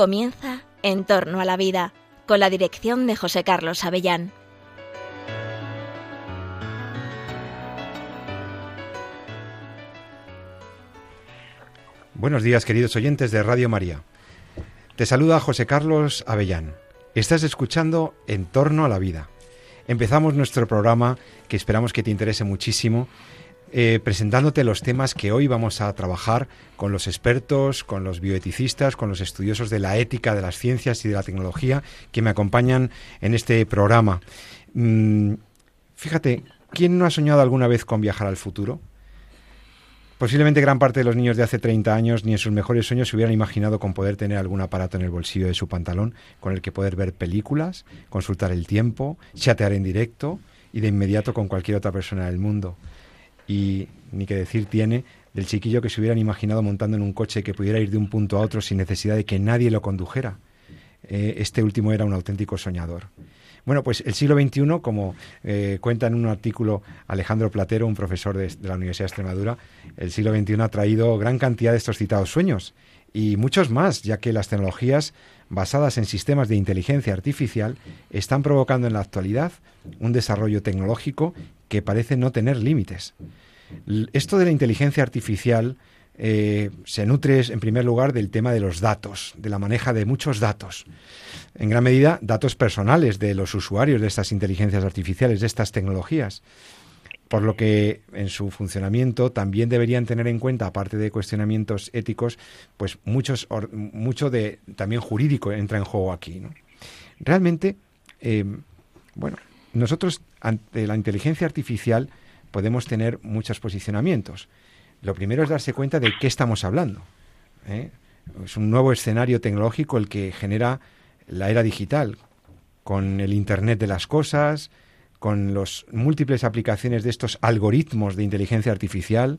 Comienza En torno a la vida, con la dirección de José Carlos Avellán. Buenos días, queridos oyentes de Radio María. Te saluda José Carlos Avellán. Estás escuchando En torno a la vida. Empezamos nuestro programa que esperamos que te interese muchísimo eh, presentándote los temas que hoy vamos a trabajar con los expertos, con los bioeticistas, con los estudiosos de la ética, de las ciencias y de la tecnología que me acompañan en este programa. Mm, fíjate, ¿quién no ha soñado alguna vez con viajar al futuro? Posiblemente gran parte de los niños de hace 30 años ni en sus mejores sueños se hubieran imaginado con poder tener algún aparato en el bolsillo de su pantalón con el que poder ver películas, consultar el tiempo, chatear en directo y de inmediato con cualquier otra persona del mundo y ni que decir tiene del chiquillo que se hubieran imaginado montando en un coche que pudiera ir de un punto a otro sin necesidad de que nadie lo condujera. Eh, este último era un auténtico soñador. Bueno, pues el siglo XXI, como eh, cuenta en un artículo Alejandro Platero, un profesor de, de, la Universidad de Extremadura, el siglo XXI ha traído gran cantidad de estos citados sueños y muchos más, ya que las tecnologías basadas en sistemas de inteligencia artificial están provocando en la actualidad un desarrollo tecnológico que parece no tener límites. Esto de la inteligencia artificial eh, se nutre en primer lugar del tema de los datos, de la maneja de muchos datos. En gran medida, datos personales de los usuarios de estas inteligencias artificiales, de estas tecnologías. Por lo que en su funcionamiento también deberían tener en cuenta, aparte de cuestionamientos éticos, pues muchos, mucho de también jurídico entra en juego aquí. Realmente, eh, bueno, nosotros ante la inteligencia artificial podemos tener muchos posicionamientos. Lo primero es darse cuenta de qué estamos hablando. ¿eh? Es un nuevo escenario tecnológico el que genera la era digital, con el Internet de las Cosas, con las múltiples aplicaciones de estos algoritmos de inteligencia artificial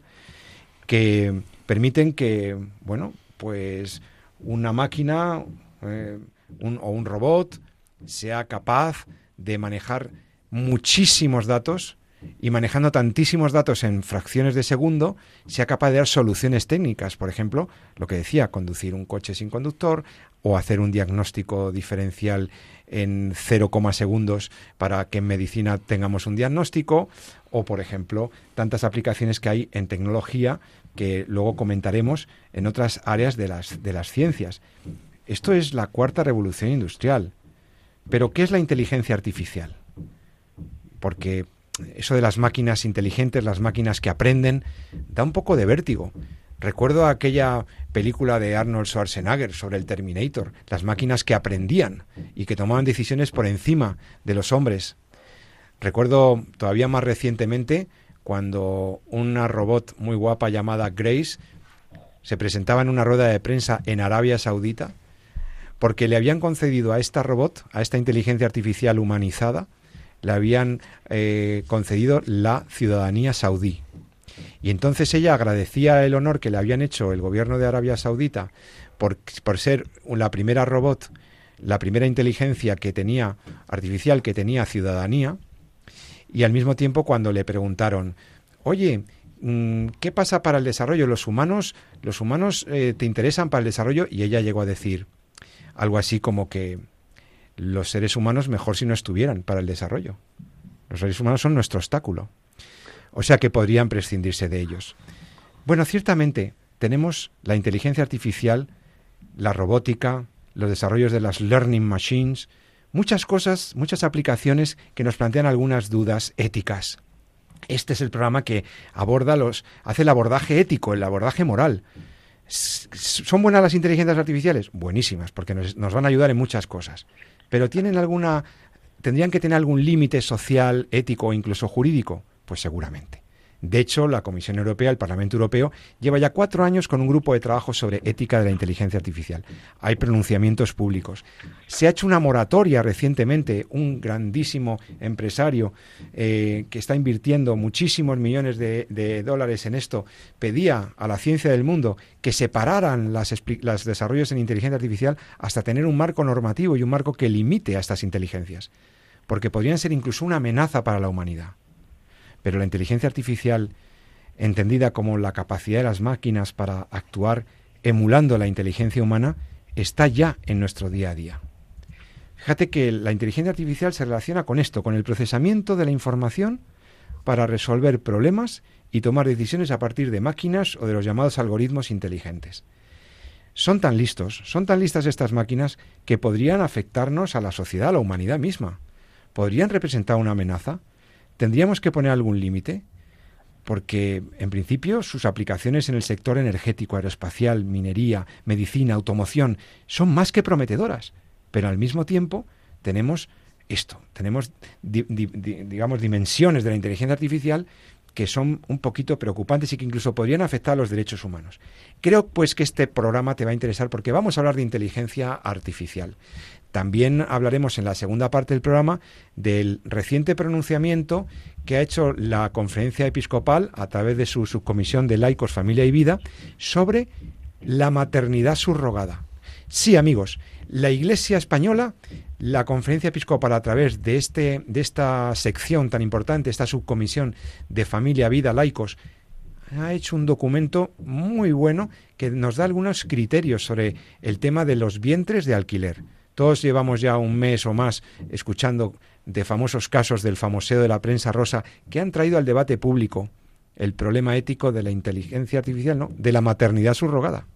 que permiten que, bueno, pues una máquina eh, o un robot sea capaz de manejar muchísimos datos y manejando tantísimos datos en fracciones de segundo, sea capaz de dar soluciones técnicas. Por ejemplo, lo que decía, conducir un coche sin conductor o hacer un diagnóstico diferencial en 0, segundos para que en medicina tengamos un diagnóstico o, por ejemplo, tantas aplicaciones que hay en tecnología que luego comentaremos en otras áreas de las, de las ciencias. Esto es la cuarta revolución industrial. Pero, ¿qué es la inteligencia artificial? Porque eso de las máquinas inteligentes, las máquinas que aprenden, da un poco de vértigo. Recuerdo aquella película de Arnold Schwarzenegger sobre el Terminator, las máquinas que aprendían y que tomaban decisiones por encima de los hombres. Recuerdo todavía más recientemente cuando una robot muy guapa llamada Grace se presentaba en una rueda de prensa en Arabia Saudita porque le habían concedido a esta robot, a esta inteligencia artificial humanizada, le habían eh, concedido la ciudadanía saudí. Y entonces ella agradecía el honor que le habían hecho el gobierno de Arabia Saudita por, por ser la primera robot, la primera inteligencia que tenía artificial que tenía ciudadanía, y al mismo tiempo cuando le preguntaron, oye, mm, ¿qué pasa para el desarrollo? ¿Los humanos, los humanos eh, te interesan para el desarrollo? Y ella llegó a decir, algo así como que los seres humanos mejor si no estuvieran para el desarrollo. Los seres humanos son nuestro obstáculo. O sea que podrían prescindirse de ellos. Bueno, ciertamente tenemos la inteligencia artificial, la robótica, los desarrollos de las learning machines, muchas cosas, muchas aplicaciones que nos plantean algunas dudas éticas. Este es el programa que aborda los, hace el abordaje ético, el abordaje moral. ¿Son buenas las inteligencias artificiales? Buenísimas, porque nos, van a ayudar en muchas cosas. Pero ¿tienen alguna, tendrían que tener algún límite social, ético o incluso jurídico? Pues seguramente. De hecho, la Comisión Europea, el Parlamento Europeo, lleva ya cuatro años con un grupo de trabajo sobre ética de la inteligencia artificial. Hay pronunciamientos públicos. Se ha hecho una moratoria recientemente. Un grandísimo empresario eh, que está invirtiendo muchísimos millones de, dólares en esto pedía a la ciencia del mundo que separaran los desarrollos en inteligencia artificial hasta tener un marco normativo y un marco que limite a estas inteligencias, porque podrían ser incluso una amenaza para la humanidad. Pero la inteligencia artificial, entendida como la capacidad de las máquinas para actuar emulando la inteligencia humana, está ya en nuestro día a día. Fíjate que la inteligencia artificial se relaciona con esto, con el procesamiento de la información para resolver problemas y tomar decisiones a partir de máquinas o de los llamados algoritmos inteligentes. Son tan listos, son tan listas estas máquinas que podrían afectarnos a la sociedad, a la humanidad misma. ¿Podrían representar una amenaza? ¿Tendríamos que poner algún límite? Porque, en principio, sus aplicaciones en el sector energético, aeroespacial, minería, medicina, automoción, son más que prometedoras. Pero al mismo tiempo tenemos esto, tenemos, digamos, dimensiones de la inteligencia artificial que son un poquito preocupantes y que incluso podrían afectar a los derechos humanos. Creo pues que este programa te va a interesar porque vamos a hablar de inteligencia artificial. También hablaremos en la segunda parte del programa del reciente pronunciamiento que ha hecho la conferencia episcopal a través de su subcomisión de laicos, familia y vida sobre la maternidad subrogada. Sí, amigos, la Iglesia española la conferencia episcopal a través de, este, de esta sección tan importante, esta subcomisión de familia, vida, laicos, ha hecho un documento muy bueno que nos da algunos criterios sobre el tema de los vientres de alquiler. Todos llevamos ya un mes o más escuchando de famosos casos del famoseo de la prensa rosa que han traído al debate público el problema ético de la inteligencia artificial, ¿no? de la maternidad subrogada.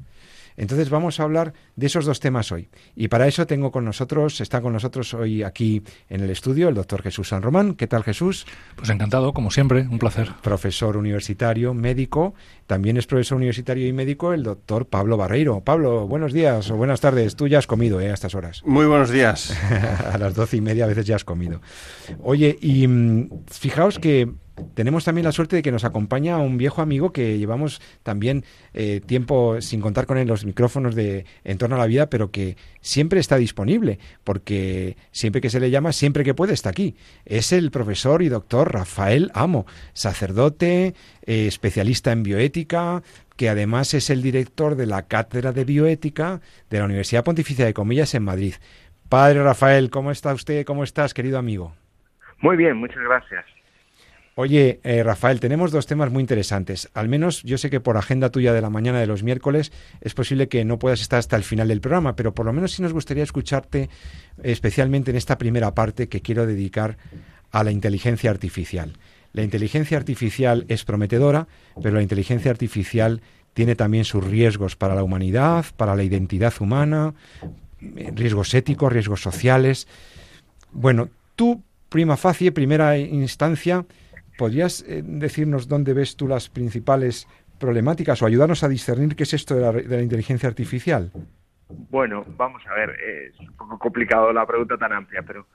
Entonces vamos a hablar de esos dos temas hoy. Y para eso tengo con nosotros, está con nosotros hoy aquí en el estudio el doctor Jesús San Román. ¿Qué tal Jesús? Pues encantado, como siempre, un placer. Profesor universitario, médico. También es profesor universitario y médico el doctor Pablo Barreiro. Pablo, buenos días o buenas tardes. Tú ya has comido ¿eh? a estas horas. Muy buenos días. a las doce y media a veces ya has comido. Oye, y mm, fijaos que tenemos también la suerte de que nos acompaña un viejo amigo que llevamos también eh, tiempo sin contar con él los micrófonos de En torno a la vida, pero que siempre está disponible, porque siempre que se le llama, siempre que puede, está aquí. Es el profesor y doctor Rafael Amo, sacerdote, eh, especialista en bioética, que además es el director de la Cátedra de Bioética de la Universidad Pontificia de Comillas en Madrid. Padre Rafael, ¿cómo está usted? ¿Cómo estás, querido amigo? Muy bien, muchas gracias. Oye, eh, Rafael, tenemos dos temas muy interesantes. Al menos yo sé que por agenda tuya de la mañana de los miércoles es posible que no puedas estar hasta el final del programa, pero por lo menos sí nos gustaría escucharte especialmente en esta primera parte que quiero dedicar a la inteligencia artificial. La inteligencia artificial es prometedora, pero la inteligencia artificial tiene también sus riesgos para la humanidad, para la identidad humana, riesgos éticos, riesgos sociales. Bueno, tú, prima facie, primera instancia, ¿Podrías eh, decirnos dónde ves tú las principales problemáticas o ayudarnos a discernir qué es esto de la, inteligencia artificial? Bueno, vamos a ver, es un poco complicado la pregunta tan amplia, pero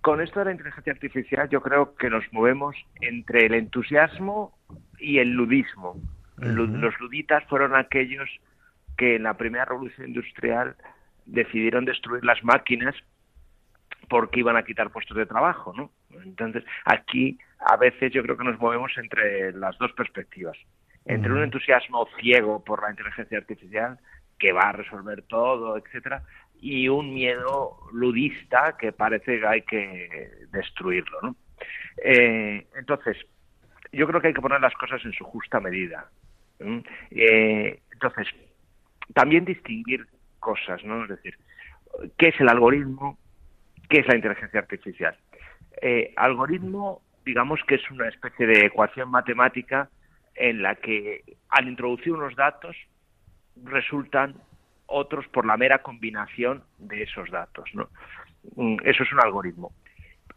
con esto de la inteligencia artificial yo creo que nos movemos entre el entusiasmo y el ludismo. Los luditas fueron aquellos que en la primera revolución industrial decidieron destruir las máquinas porque iban a quitar puestos de trabajo, ¿no? Entonces, aquí a veces yo creo que nos movemos entre las dos perspectivas, entre un entusiasmo ciego por la inteligencia artificial que va a resolver todo, etcétera, y un miedo ludista que parece que hay que destruirlo, ¿no? Eh, entonces, yo creo que hay que poner las cosas en su justa medida. Eh, entonces, también distinguir cosas, ¿no? Es decir, ¿qué es el algoritmo? ¿Qué es la inteligencia artificial? Eh, algoritmo, digamos que es una especie de ecuación matemática en la que al introducir unos datos resultan otros por la mera combinación de esos datos. ¿no? Mm, eso es un algoritmo.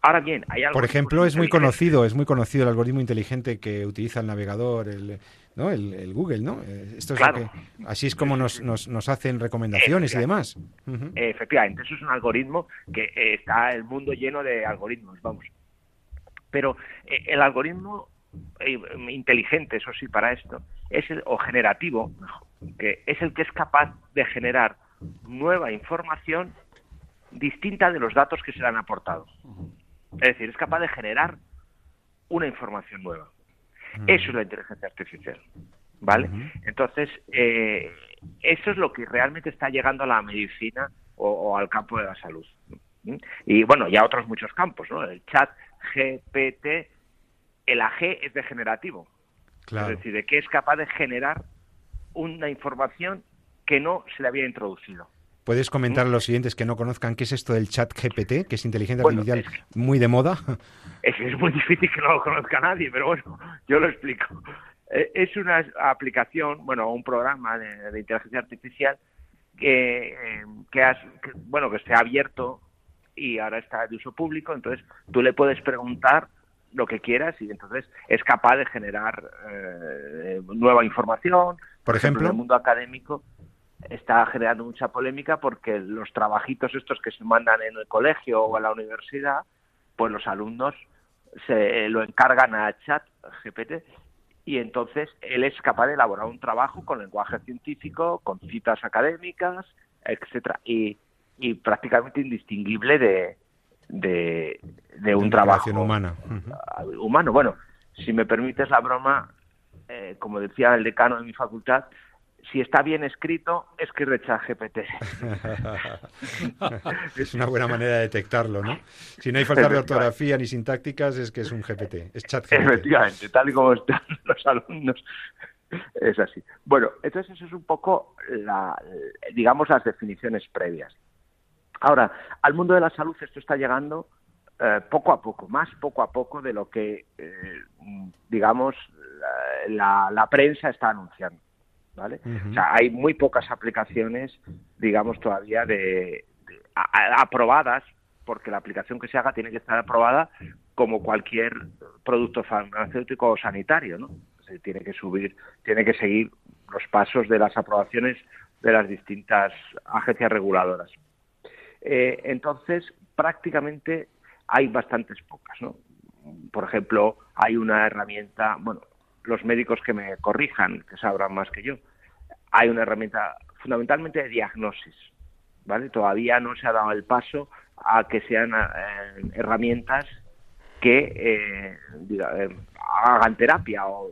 Ahora bien, hay Por ejemplo, es muy conocido, es muy conocido el algoritmo inteligente que utiliza el navegador, el, ¿no? el, Google, ¿no? Eh, esto es así es como nos, nos, nos hacen recomendaciones y demás. Efectivamente, eso es un algoritmo que eh, está el mundo lleno de algoritmos, vamos. Pero eh, el algoritmo inteligente, eso sí, para esto, es el, o generativo, que es el que es capaz de generar nueva información distinta de los datos que se le han aportado. Es decir, es capaz de generar una información nueva. Eso es la inteligencia artificial. ¿Vale? Entonces, eh, eso es lo que realmente está llegando a la medicina o, al campo de la salud. Y bueno, ya otros muchos campos, ¿no? El chat GPT, el AG es degenerativo. Es decir, de que es capaz de generar una información que no se le había introducido. ¿Puedes comentar a los siguientes que no conozcan qué es esto del chat GPT, que es inteligencia artificial muy de moda? Es es muy difícil que no lo conozca nadie, pero bueno, yo lo explico. Eh, es una aplicación, bueno, un programa de, inteligencia artificial que, eh, que, bueno, que se ha abierto y ahora está de uso público, entonces tú le puedes preguntar lo que quieras y entonces es capaz de generar eh, nueva información. Por ejemplo, en el mundo académico está generando mucha polémica porque los trabajitos estos que se mandan en el colegio o en la universidad, pues los alumnos se lo encargan a chat GPT y entonces él es capaz de elaborar un trabajo con lenguaje científico, con citas académicas, etcétera y, y prácticamente indistinguible de, de, de un trabajo humana. humano. Bueno, si me permites la broma, eh, como decía el decano de mi facultad, si está bien escrito, es que rechaza GPT. es una buena manera de detectarlo, ¿no? Si no hay falta de ortografía ni sintácticas, es que es un GPT, es chat GPT. Efectivamente, tal y como están los alumnos, es así. Bueno, entonces eso es un poco, la, digamos, las definiciones previas. Ahora, al mundo de la salud esto está llegando eh, poco a poco, más poco a poco de lo que, eh, digamos, la, la prensa está anunciando. ¿vale? O sea, hay muy pocas aplicaciones, digamos, todavía de, aprobadas, porque la aplicación que se haga tiene que estar aprobada como cualquier producto farmacéutico o sanitario, ¿no? tiene que subir, tiene que seguir los pasos de las aprobaciones de las distintas agencias reguladoras. Eh, entonces, prácticamente hay bastantes pocas, ¿no? Por ejemplo, hay una herramienta, bueno, los médicos que me corrijan, que sabrán más que yo. Hay una herramienta fundamentalmente de diagnosis, ¿vale? Todavía no se ha dado el paso a que sean eh, herramientas que eh, eh, hagan terapia o,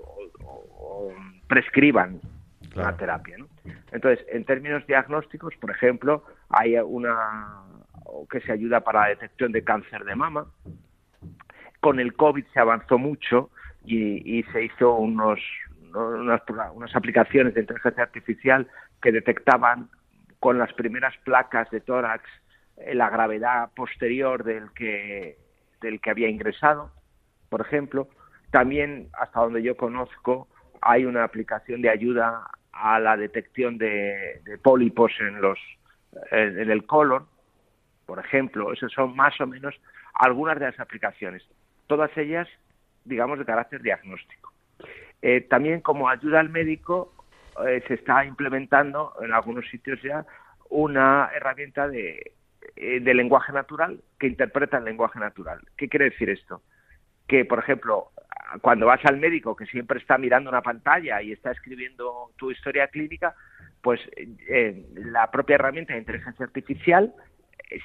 prescriban la terapia. ¿no? Entonces, en términos diagnósticos, por ejemplo, hay una que se ayuda para la detección de cáncer de mama. Con el COVID se avanzó mucho y, se hizo unos, unas, aplicaciones de inteligencia artificial que detectaban con las primeras placas de tórax eh, la gravedad posterior del que, del que había ingresado, por ejemplo. También, hasta donde yo conozco, hay una aplicación de ayuda a la detección de, pólipos en, los, en el colon, por ejemplo. Esas son más o menos algunas de las aplicaciones. Todas ellas digamos, de carácter diagnóstico. Eh, también como ayuda al médico eh, se está implementando en algunos sitios ya una herramienta de, eh, de lenguaje natural que interpreta el lenguaje natural. ¿Qué quiere decir esto? Que, por ejemplo, cuando vas al médico que siempre está mirando una pantalla y está escribiendo tu historia clínica, pues la propia herramienta de inteligencia artificial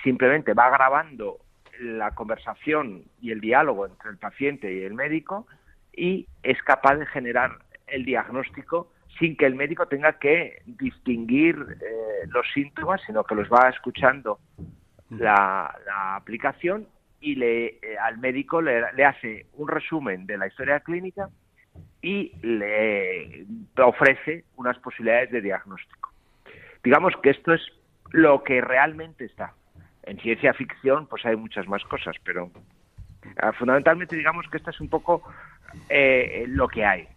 simplemente va grabando la conversación y el diálogo entre el paciente y el médico y es capaz de generar el diagnóstico sin que el médico tenga que distinguir eh, los síntomas, sino que los va escuchando la, aplicación y le, eh, al médico le, hace un resumen de la historia clínica y le ofrece unas posibilidades de diagnóstico. Digamos que esto es lo que realmente está. En ciencia ficción, pues hay muchas más cosas, pero ah, fundamentalmente digamos que esto es un poco eh, lo que hay.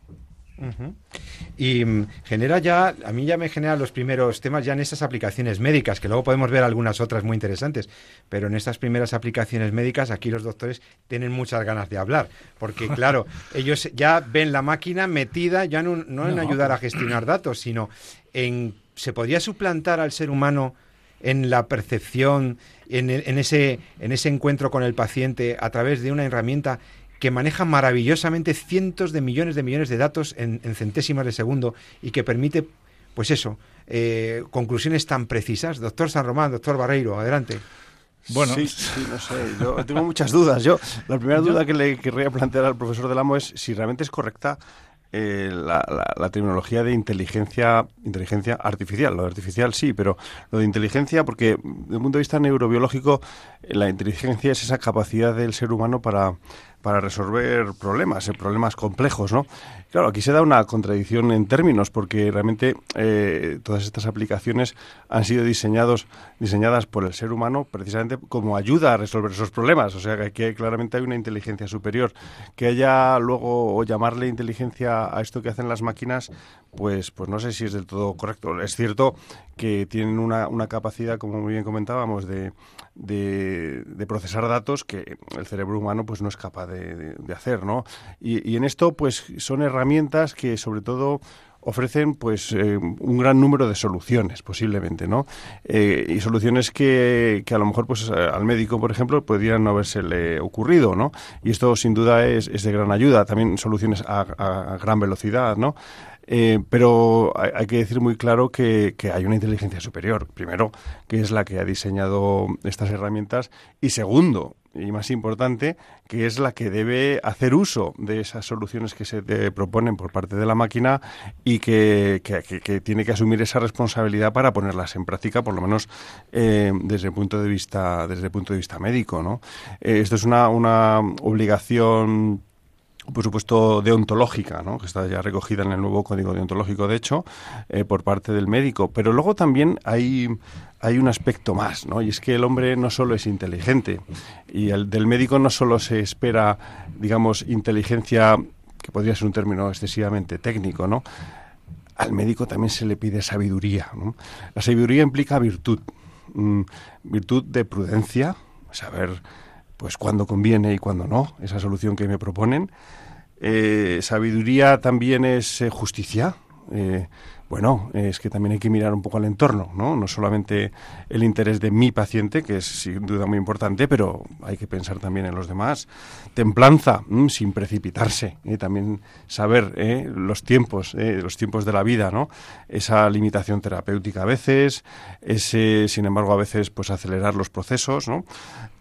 Y mm, genera ya, a mí ya me genera los primeros temas ya en estas aplicaciones médicas, que luego podemos ver algunas otras muy interesantes, pero en estas primeras aplicaciones médicas aquí los doctores tienen muchas ganas de hablar, porque claro, ellos ya ven la máquina metida ya no, no en ayudar a gestionar datos, sino en, ¿se podría suplantar al ser humano en la percepción, en, ese, en ese encuentro con el paciente a través de una herramienta que maneja maravillosamente cientos de millones de millones de datos en, centésimas de segundo y que permite, pues eso, eh, conclusiones tan precisas. Doctor San Román, doctor Barreiro, adelante. Bueno, sí, sí, no sé, yo tengo muchas dudas. Yo, la primera duda que le querría plantear al profesor del amo es si realmente es correcta eh, la, la, tecnología de inteligencia, inteligencia artificial. Lo de artificial sí, pero lo de inteligencia, porque desde el punto de vista neurobiológico, la inteligencia es esa capacidad del ser humano para, para resolver problemas, eh, problemas complejos, ¿no? Claro, aquí se da una contradicción en términos, porque realmente eh, todas estas aplicaciones han sido diseñados, diseñadas por el ser humano precisamente como ayuda a resolver esos problemas. O sea, que aquí claramente hay una inteligencia superior. Que haya luego, o llamarle inteligencia a esto que hacen las máquinas, pues, pues no sé si es del todo correcto. Es cierto que tienen una, una capacidad, como muy bien comentábamos, de, de, procesar datos que el cerebro humano pues no es capaz de, hacer, ¿no? Y, en esto pues son herramientas que sobre todo ofrecen pues eh, un gran número de soluciones posiblemente no eh, y soluciones que, que, a lo mejor pues al médico por ejemplo podrían no habérsele ocurrido no y esto sin duda es, es de gran ayuda también soluciones a, a gran velocidad no eh, pero hay, que decir muy claro que, hay una inteligencia superior. Primero, que es la que ha diseñado estas herramientas. Y segundo, y más importante, que es la que debe hacer uso de esas soluciones que se proponen por parte de la máquina y que, tiene que asumir esa responsabilidad para ponerlas en práctica, por lo menos eh, desde el punto de vista desde el punto de vista médico, ¿no? Eh, esto es una, una obligación por supuesto, deontológica, ¿no? que está ya recogida en el nuevo código deontológico, de hecho, eh, por parte del médico. Pero luego también hay, hay un aspecto más, ¿no? y es que el hombre no solo es inteligente, y el del médico no solo se espera, digamos, inteligencia, que podría ser un término excesivamente técnico, ¿no? Al médico también se le pide sabiduría. La sabiduría implica virtud, mm, virtud de prudencia, saber pues cuándo conviene y cuándo no, esa solución que me proponen. Eh, sabiduría también es eh, justicia. Eh, bueno, es que también hay que mirar un poco al entorno, ¿no? No solamente el interés de mi paciente, que es sin duda muy importante, pero hay que pensar también en los demás. Templanza, mm, sin precipitarse, y también saber los tiempos, los tiempos de la vida, ¿no? Esa limitación terapéutica a veces, ese, sin embargo, a veces, pues acelerar los procesos, ¿no?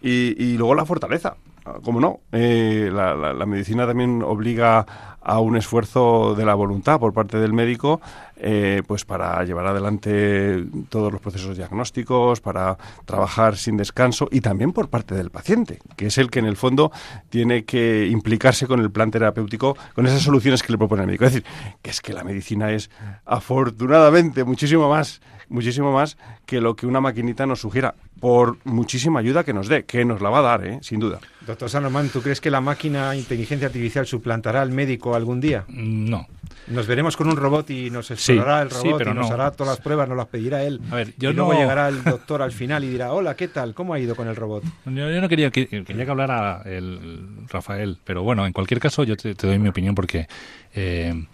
y luego la fortaleza, como no, eh, la, medicina también obliga a un esfuerzo de la voluntad por parte del médico, eh, pues para llevar adelante todos los procesos diagnósticos, para trabajar sin descanso y también por parte del paciente, que es el que en el fondo tiene que implicarse con el plan terapéutico, con esas soluciones que le propone el médico. Es decir, que es que la medicina es afortunadamente muchísimo más muchísimo más que lo que una maquinita nos sugiera, por muchísima ayuda que nos dé, que nos la va a dar, ¿eh? sin duda. Doctor Sanomán, ¿tú crees que la máquina inteligencia artificial suplantará al médico algún día? No. Nos veremos con un robot y nos explorará el robot y nos hará todas las pruebas, nos las pedirá él. A ver, yo y luego llegará el doctor al final y dirá, hola, ¿qué tal? ¿Cómo ha ido con el robot? Yo, no quería que, quería que hablara el Rafael, pero bueno, en cualquier caso yo te, doy mi opinión porque... Eh,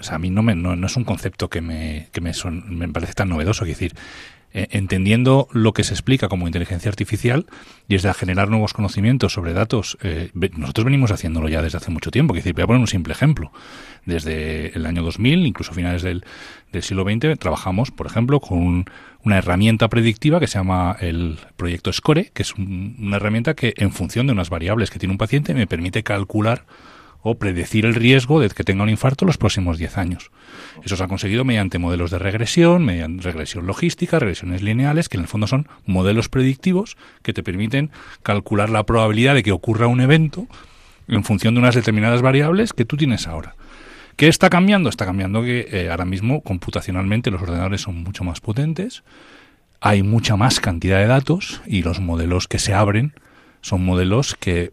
o sea, a mí no, me, no, es un concepto que me, me, son, me parece tan novedoso. Es decir, eh, entendiendo lo que se explica como inteligencia artificial y es de generar nuevos conocimientos sobre datos, eh, nosotros venimos haciéndolo ya desde hace mucho tiempo. Es decir, voy a poner un simple ejemplo. Desde el año 2000, incluso finales del, del siglo XX, trabajamos, por ejemplo, con una herramienta predictiva que se llama el proyecto SCORE, que es una herramienta que, en función de unas variables que tiene un paciente, me permite calcular o predecir el riesgo de que tenga un infarto los próximos 10 años. Eso se ha conseguido mediante modelos de regresión, mediante regresión logística, regresiones lineales, que en el fondo son modelos predictivos que te permiten calcular la probabilidad de que ocurra un evento en función de unas determinadas variables que tú tienes ahora. ¿Qué está cambiando? Está cambiando que eh, ahora mismo computacionalmente los ordenadores son mucho más potentes, hay mucha más cantidad de datos y los modelos que se abren son modelos que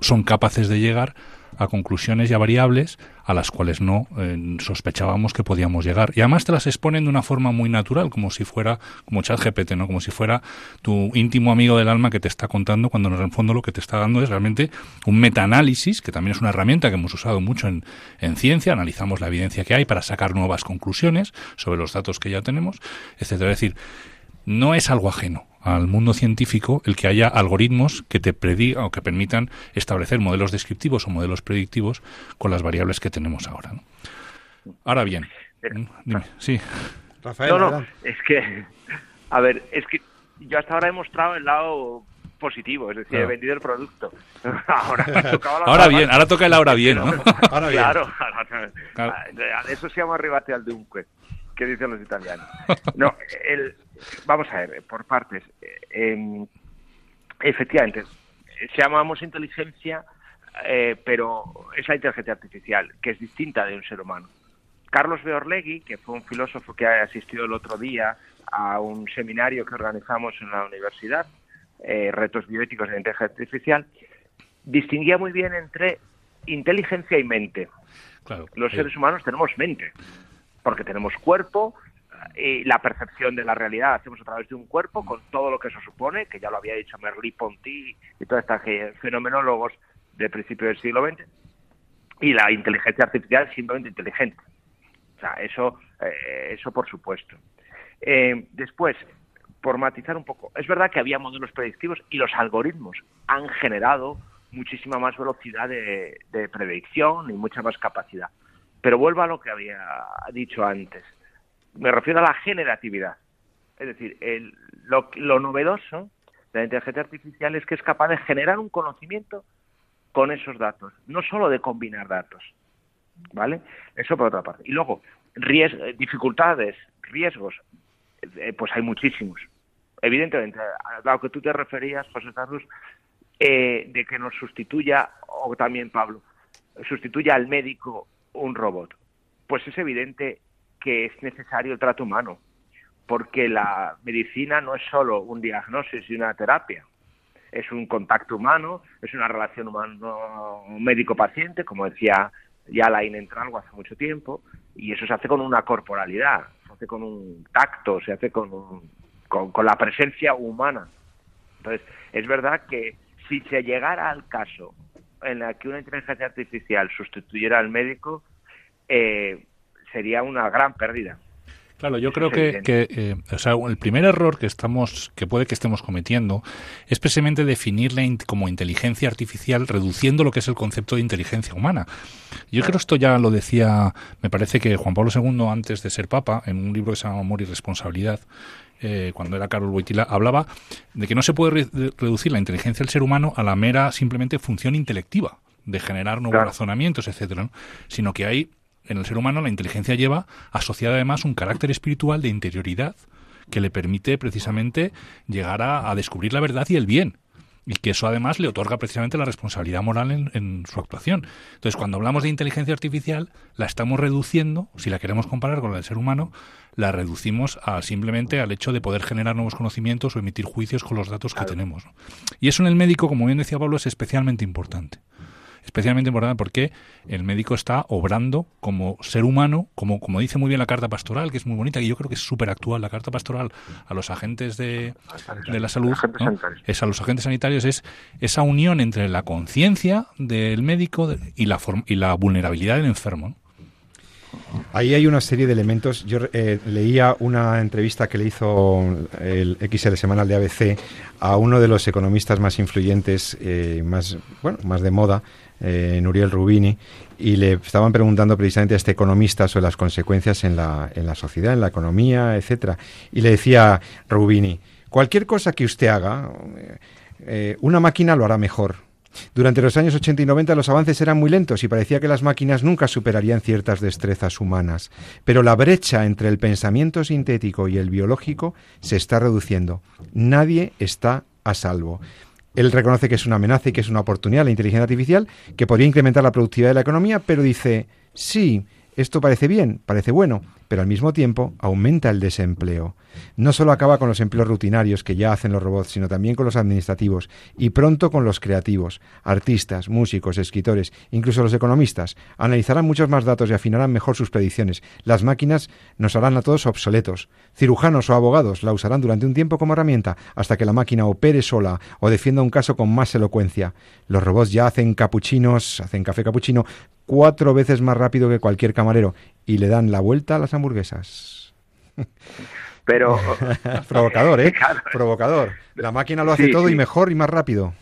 son capaces de llegar a conclusiones y a variables a las cuales no eh, sospechábamos que podíamos llegar. Y además te las exponen de una forma muy natural, como si fuera, como ChatGPT, ¿no? Como si fuera tu íntimo amigo del alma que te está contando, cuando en el fondo lo que te está dando es realmente un metaanálisis, que también es una herramienta que hemos usado mucho en, en ciencia, analizamos la evidencia que hay para sacar nuevas conclusiones sobre los datos que ya tenemos, etcétera. Es decir, no es algo ajeno al mundo científico el que haya algoritmos que te predigan o que permitan establecer modelos descriptivos o modelos predictivos con las variables que tenemos ahora. Ahora bien, dime, sí. Rafael, no, no, es que, a ver, es que yo hasta ahora he mostrado el lado positivo, es decir, he vendido el producto. ahora, ahora bien, ahora toca el ahora bien, ¿no? ahora bien. Claro, claro. eso se llama arribate al dunque, que dicen los italianos. No, el, vamos a ver, por partes. Em, efectivamente, llamamos inteligencia eh, pero es la inteligencia artificial, que es distinta de un ser humano. Carlos Beorlegui, que fue un filósofo que ha asistido el otro día a un seminario que organizamos en la universidad, eh, Retos Bioéticos de Inteligencia Artificial, distinguía muy bien entre inteligencia y mente. Los seres humanos tenemos mente, porque tenemos cuerpo, y la percepción de la realidad hacemos a través de un cuerpo con todo lo que eso supone, que ya lo había dicho Merleau-Ponty y todos estos fenomenólogos del principio del siglo XX, y la inteligencia artificial es simplemente inteligente. O sea, eso, eh, eso por supuesto. Eh, después, por matizar un poco, es verdad que había modelos predictivos y los algoritmos han generado muchísima más velocidad de, predicción y mucha más capacidad. Pero vuelvo a lo que había dicho antes. Me refiero a la generatividad. Es decir, lo, lo novedoso de la inteligencia artificial es que es capaz de generar un conocimiento con esos datos, no solo de combinar datos. ¿Vale? Eso por otra parte. Y luego, dificultades, riesgos, eh, pues hay muchísimos. Evidentemente, a lo que tú te referías, José Carlos, eh, de que nos sustituya, o también Pablo, sustituya al médico un robot. Pues es evidente que es necesario el trato humano, porque la medicina no es solo un diagnóstico y una terapia, es un contacto humano, es una relación humano médico-paciente, como decía ya la Entralgo hace mucho tiempo, y eso se hace con una corporalidad, se hace con un tacto, se hace con, con la presencia humana. Entonces, es verdad que si se llegara al caso en la que una inteligencia artificial sustituyera al médico, eh, sería una gran pérdida. Claro, yo creo que, eh, o sea, el primer error que estamos, que puede que estemos cometiendo, es precisamente definirla como inteligencia artificial, reduciendo lo que es el concepto de inteligencia humana. Yo creo que esto ya lo decía, me parece que Juan Pablo II antes de ser Papa, en un libro que se llama Amor y Responsabilidad, eh, cuando era Carlos Boitila, hablaba de que no se puede reducir la inteligencia del ser humano a la mera simplemente función intelectiva de generar nuevos razonamientos, etcétera, sino que hay en el ser humano la inteligencia lleva asociada además un carácter espiritual de interioridad que le permite precisamente llegar a descubrir la verdad y el bien y que eso además le otorga precisamente la responsabilidad moral en, su actuación. Entonces, cuando hablamos de inteligencia artificial, la estamos reduciendo, si la queremos comparar con la del ser humano, la reducimos a simplemente al hecho de poder generar nuevos conocimientos o emitir juicios con los datos que tenemos. Y eso en el médico, como bien decía Pablo, es especialmente importante especialmente importante porque el médico está obrando como ser humano, como, como dice muy bien la carta pastoral, que es muy bonita, y yo creo que es súper actual. La carta pastoral a los agentes de, de la salud, es a los agentes sanitarios, es esa unión entre la conciencia del médico y la, y la vulnerabilidad del enfermo. Ahí hay una serie de elementos. Yo eh, leía una entrevista que le hizo el XL Semanal de ABC a uno de los economistas más influyentes, eh, más, bueno, más de moda, eh, Nuriel Rubini, y le estaban preguntando precisamente a este economista sobre las consecuencias en la, en la sociedad, en la economía, etcétera. Y le decía Rubini, cualquier cosa que usted haga, eh, una máquina lo hará mejor. Durante los años 80 y 90 los avances eran muy lentos y parecía que las máquinas nunca superarían ciertas destrezas humanas. Pero la brecha entre el pensamiento sintético y el biológico se está reduciendo. Nadie está a salvo. Él reconoce que es una amenaza y que es una oportunidad la inteligencia artificial, que podría incrementar la productividad de la economía, pero dice, sí, esto parece bien, parece bueno, pero al mismo tiempo aumenta el desempleo. No solo acaba con los empleos rutinarios que ya hacen los robots, sino también con los administrativos y pronto con los creativos, artistas, músicos, escritores, incluso los economistas. Analizarán muchos más datos y afinarán mejor sus predicciones. Las máquinas nos harán a todos obsoletos. Cirujanos o abogados la usarán durante un tiempo como herramienta hasta que la máquina opere sola o defienda un caso con más elocuencia. Los robots ya hacen capuchinos, hacen café capuchino cuatro veces más rápido que cualquier camarero y le dan la vuelta a las hamburguesas. Pero provocador, ¿eh? Provocador. La máquina lo hace todo y mejor y más rápido.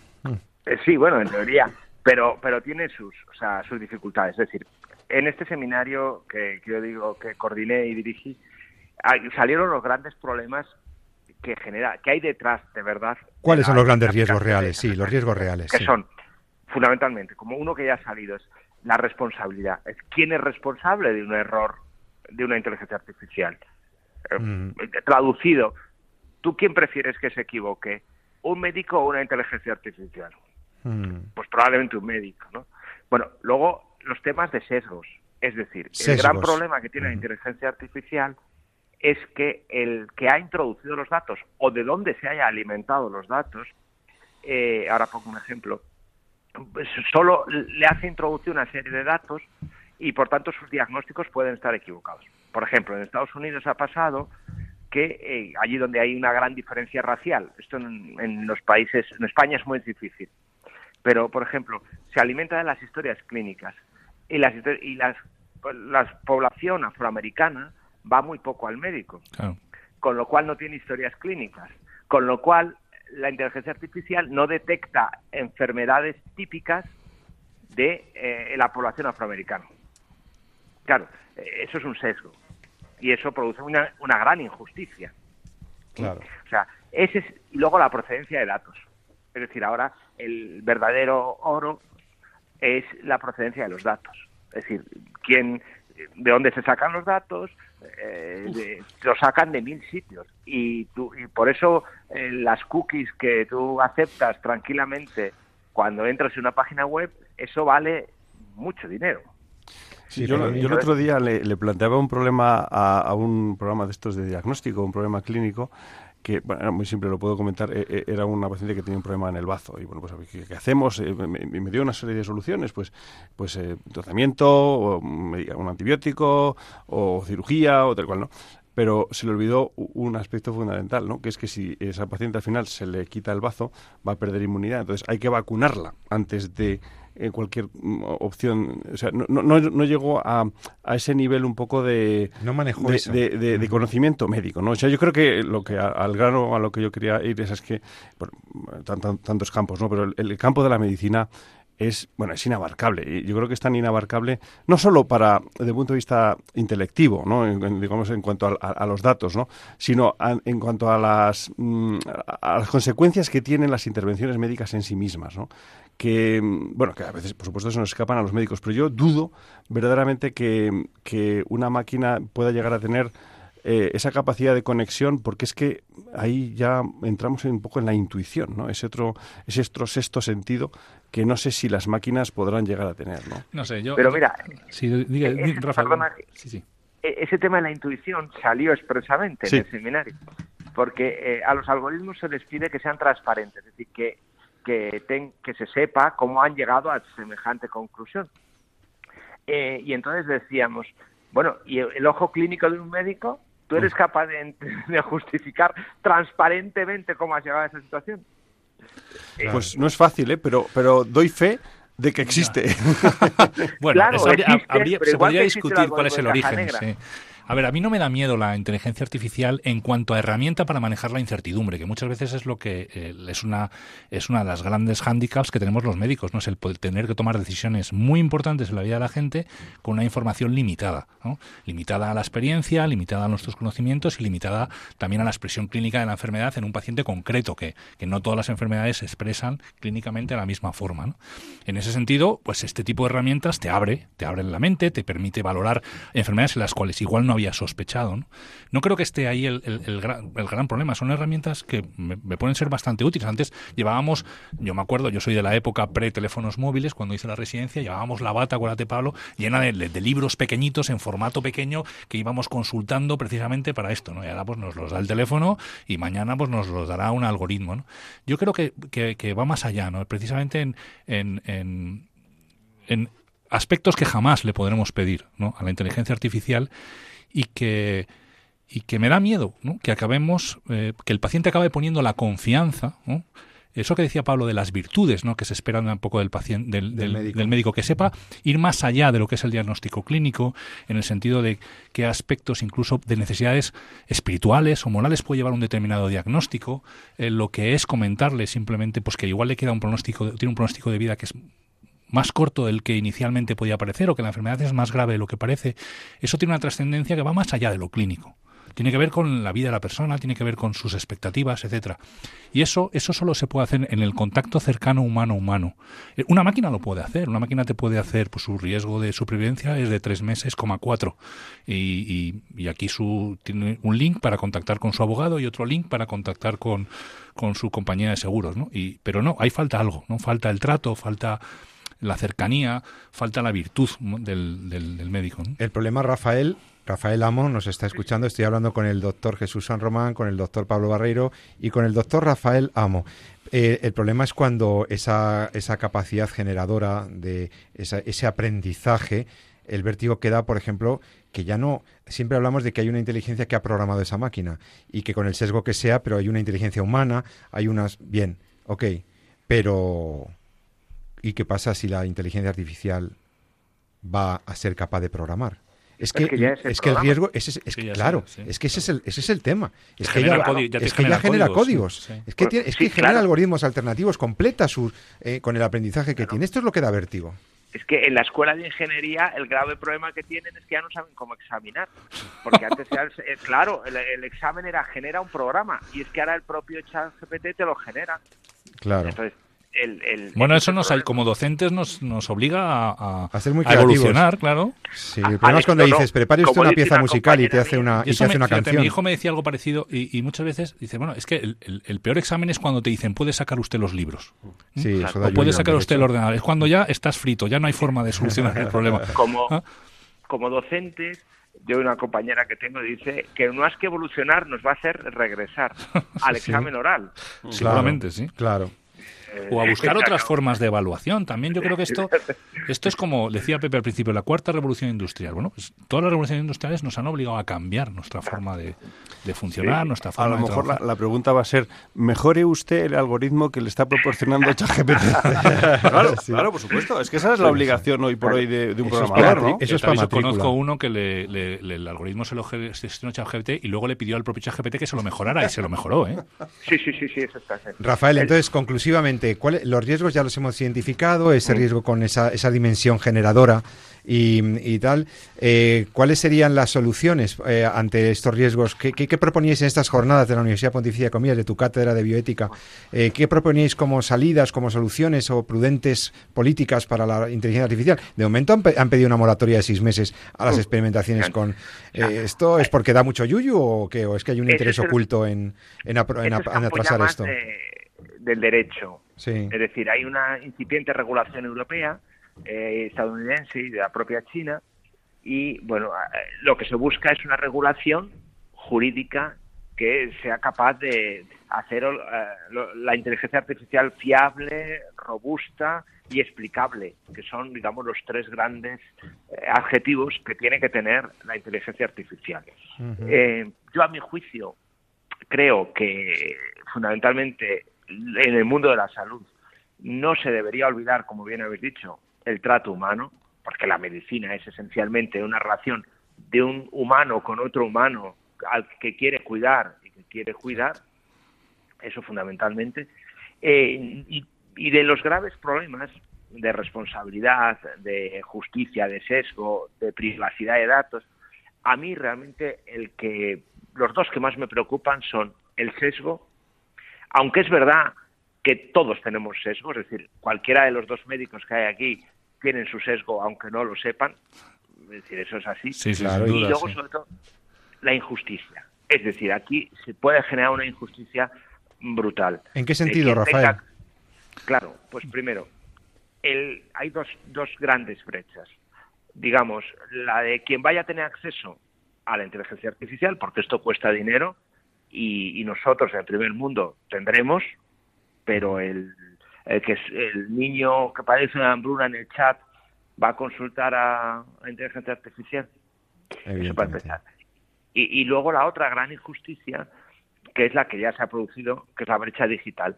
Eh, sí, bueno, en teoría, pero pero tiene sus, o sea, sus dificultades, es decir, en este seminario que, yo digo que coordiné y dirigí, salieron los grandes problemas que genera, que hay detrás de verdad. ¿Cuáles son los grandes riesgos reales? Sí, los riesgos reales. Que son fundamentalmente, como uno que ya ha salido, es la responsabilidad. Es quién es responsable de un error de una inteligencia artificial. Eh, mm. Traducido, ¿tú quién prefieres que se equivoque? ¿Un médico o una inteligencia artificial? Mm. Pues probablemente un médico, ¿no? Bueno, luego los temas de sesgos. Es decir, el gran problema que tiene la inteligencia artificial es que el que ha introducido los datos o de dónde se haya alimentado los datos, eh, ahora pongo un ejemplo, solo le hace introducir una serie de datos y por tanto sus diagnósticos pueden estar equivocados. Por ejemplo, en Estados Unidos ha pasado que eh, allí donde hay una gran diferencia racial, esto en, los países, en España es muy difícil, pero por ejemplo, se alimenta de las historias clínicas y, las, y las, la población afroamericana va muy poco al médico, con lo cual no tiene historias clínicas, con lo cual la inteligencia artificial no detecta enfermedades típicas de eh, la población afroamericana. Claro, eh, eso es un sesgo y eso produce una, una gran injusticia. Claro. O sea, ese es, y luego la procedencia de datos. Es decir, ahora el verdadero oro es la procedencia de los datos. Es decir, quién, de dónde se sacan los datos, eh, lo sacan de mil sitios y, tú, y por eso eh, las cookies que tú aceptas tranquilamente cuando entras en una página web, eso vale mucho dinero. Sí, yo, el otro día le, planteaba un problema a, un programa de estos de diagnóstico, un problema clínico, que bueno, muy simple, lo puedo comentar, e, e, era una paciente que tenía un problema en el bazo. Y bueno, pues ¿qué, hacemos? Eh, me, dio una serie de soluciones, pues, pues eh, tratamiento, o un antibiótico, o cirugía, o tal cual, ¿no? pero se le olvidó un aspecto fundamental, ¿no? que es que si esa paciente al final se le quita el bazo, va a perder inmunidad. Entonces hay que vacunarla antes de eh, cualquier mm, opción. O sea, no, no, no llegó a, a, ese nivel un poco de, no manejó de, de, conocimiento médico. ¿no? O sea, yo creo que lo que al grano a lo que yo quería ir es, que, por, tantos campos, ¿no? pero el campo de la medicina es bueno es inabarcable. Yo creo que es tan inabarcable no solo para desde el punto de vista intelectivo no en, digamos en cuanto a, los datos no sino en cuanto a las mm, a las consecuencias que tienen las intervenciones médicas en sí mismas no que bueno que a veces por supuesto se nos escapan a los médicos pero yo dudo verdaderamente que, que una máquina pueda llegar a tener eh, esa capacidad de conexión, porque es que ahí ya entramos un poco en la intuición, ¿no? Ese otro, ese otro sexto sentido que no sé si las máquinas podrán llegar a tener, ¿no? No sé, yo... Pero mira... Sí, diga, ese, sí, sí. E, ese tema de la intuición salió expresamente en el seminario, porque eh, a los algoritmos se les pide que sean transparentes, es decir, que, que, que se sepa cómo han llegado a semejante conclusión. Eh, y entonces decíamos, bueno, ¿y el ojo clínico de un médico ¿Tú eres capaz de, justificar transparentemente cómo has llegado a esa situación? Pues no es fácil, ¿eh? pero, pero doy fe de que existe. bueno, se podría discutir cuál es el origen. Sí. A ver, a mí no me da miedo la inteligencia artificial en cuanto a herramienta para manejar la incertidumbre, que muchas veces es lo que eh, es una es una de las grandes hándicaps que tenemos los médicos, no es el tener que tomar decisiones muy importantes en la vida de la gente con una información limitada, ¿no? limitada a la experiencia, limitada a nuestros conocimientos y limitada también a la expresión clínica de la enfermedad en un paciente concreto, que, que no todas las enfermedades se expresan clínicamente de la misma forma. En ese sentido, pues este tipo de herramientas te abre, te abre la mente, te permite valorar enfermedades en las cuales igual no había sospechado. ¿no? no creo que esté ahí el, el, gran, el, gran, problema. Son herramientas que me, pueden ser bastante útiles. Antes llevábamos, yo me acuerdo, yo soy de la época pre-teléfonos móviles, cuando hice la residencia, llevábamos la bata, acuérdate Pablo, llena de, libros pequeñitos en formato pequeño que íbamos consultando precisamente para esto. ¿no? Y ahora pues nos los da el teléfono y mañana pues nos los dará un algoritmo. ¿no? Yo creo que, que, va más allá, ¿no? precisamente en, en, en, en aspectos que jamás le podremos pedir ¿no? a la inteligencia artificial y que y que me da miedo ¿no? que acabemos eh, que el paciente acabe poniendo la confianza ¿no? eso que decía Pablo de las virtudes ¿no? que se esperan un poco del paciente del, del, médico. que sepa ir más allá de lo que es el diagnóstico clínico en el sentido de qué aspectos incluso de necesidades espirituales o morales puede llevar un determinado diagnóstico eh, lo que es comentarle simplemente pues que igual le queda un pronóstico tiene un pronóstico de vida que es más corto del que inicialmente podía parecer o que la enfermedad es más grave de lo que parece, eso tiene una trascendencia que va más allá de lo clínico. Tiene que ver con la vida de la persona, tiene que ver con sus expectativas, etcétera. Y eso, eso solo se puede hacer en el contacto cercano humano-humano. Eh, una máquina lo puede hacer, una máquina te puede hacer, pues su riesgo de supervivencia es de tres meses, coma cuatro. Y, y, aquí su, tiene un link para contactar con su abogado y otro link para contactar con, con su compañía de seguros, ¿no? Y, pero no, ahí falta algo, ¿no? Falta el trato, falta la cercanía, falta la virtud del, del, médico. El problema, Rafael, Rafael Amo nos está escuchando. Estoy hablando con el doctor Jesús San Román, con el doctor Pablo Barreiro y con el doctor Rafael Amo. Eh, el problema es cuando esa, esa capacidad generadora de ese aprendizaje, el vértigo queda, por ejemplo, que ya no, siempre hablamos de que hay una inteligencia que ha programado esa máquina y que con el sesgo que sea, pero hay una inteligencia humana, hay unas, bien, ok, pero ¿y qué pasa si la inteligencia artificial va a ser capaz de programar? Es que, es, que el riesgo, es, claro, es que ese es el, ese es el tema. Es que, ya, genera, códigos. Es que, es que genera algoritmos alternativos, completa su, eh, con el aprendizaje que tiene. Esto es lo que da vértigo. Es que en la escuela de ingeniería el grave problema que tienen es que ya no saben cómo examinar. Porque antes, eh, claro, el, examen era genera un programa y es que ahora el propio chat GPT te lo genera. Claro bueno, eso nos, como docentes nos, nos obliga a, a, ser muy evolucionar, claro. Sí, el problema es cuando dices, prepare usted una pieza musical y te hace una, y, hace una canción. Mi hijo me decía algo parecido y, muchas veces dice, bueno, es que el, peor examen es cuando te dicen, puede sacar usted los libros. Sí, eso o puede sacar usted el ordenador. Es cuando ya estás frito, ya no hay forma de solucionar el problema. Como, ¿Ah? como docentes, yo una compañera que tengo dice que no es que evolucionar nos va a hacer regresar al examen oral. Seguramente, sí. Claro o a buscar otras formas de evaluación. También yo creo que esto, esto es como decía Pepe al principio, la cuarta revolución industrial. Bueno, pues todas las revoluciones industriales nos han obligado a cambiar nuestra forma de, funcionar, nuestra forma A lo mejor la, pregunta va a ser, ¿mejore usted el algoritmo que le está proporcionando ChatGPT? claro, claro, por supuesto. Es que esa es la obligación hoy por hoy de, un programador, ¿no? Eso es para Yo conozco uno que le, el algoritmo se lo gestionó ChatGPT y luego le pidió al propio ChatGPT que se lo mejorara y se lo mejoró, ¿eh? Sí, sí, sí, sí, eso está. Rafael, entonces, conclusivamente, los riesgos ya los hemos identificado, ese riesgo con esa, esa dimensión generadora y, tal. Eh, ¿Cuáles serían las soluciones eh, ante estos riesgos? ¿Qué, qué, proponíais en estas jornadas de la Universidad Pontificia de Comillas, de tu cátedra de bioética? Eh, ¿Qué proponíais como salidas, como soluciones o prudentes políticas para la inteligencia artificial? De momento han, pedido una moratoria de seis meses a las experimentaciones con... ¿Esto es porque da mucho yuyu o, qué, o es que hay un interés oculto en, en, atrasar esto? del derecho. Es decir, hay una incipiente regulación europea eh, estadounidense y de la propia China. Y bueno, eh, lo que se busca es una regulación jurídica que sea capaz de hacer eh, la inteligencia artificial fiable, robusta y explicable, que son, digamos, los tres grandes adjetivos que tiene que tener la inteligencia artificial. yo, a mi juicio, creo que fundamentalmente en el mundo de la salud no se debería olvidar, como bien habéis dicho, el trato humano, porque la medicina es esencialmente una relación de un humano con otro humano al que quiere cuidar y que quiere cuidar, eso fundamentalmente, eh, y, de los graves problemas de responsabilidad, de justicia, de sesgo, de privacidad de datos, a mí realmente el que los dos que más me preocupan son el sesgo, aunque es verdad que todos tenemos sesgo, es decir, cualquiera de los dos médicos que hay aquí tienen su sesgo, aunque no lo sepan. Es decir, eso es así. y luego, sobre todo, la injusticia. Es decir, aquí se puede generar una injusticia brutal. ¿En qué sentido, Rafael? Claro, pues primero, el, hay dos, dos grandes brechas. Digamos, la de quien vaya a tener acceso a la inteligencia artificial, porque esto cuesta dinero, y, y nosotros en el primer mundo tendremos, pero el, el que el niño que padece una hambruna en el chat va a consultar a, a inteligencia artificial. Eso para empezar. Y, y, luego la otra gran injusticia, que es la que ya se ha producido, que es la brecha digital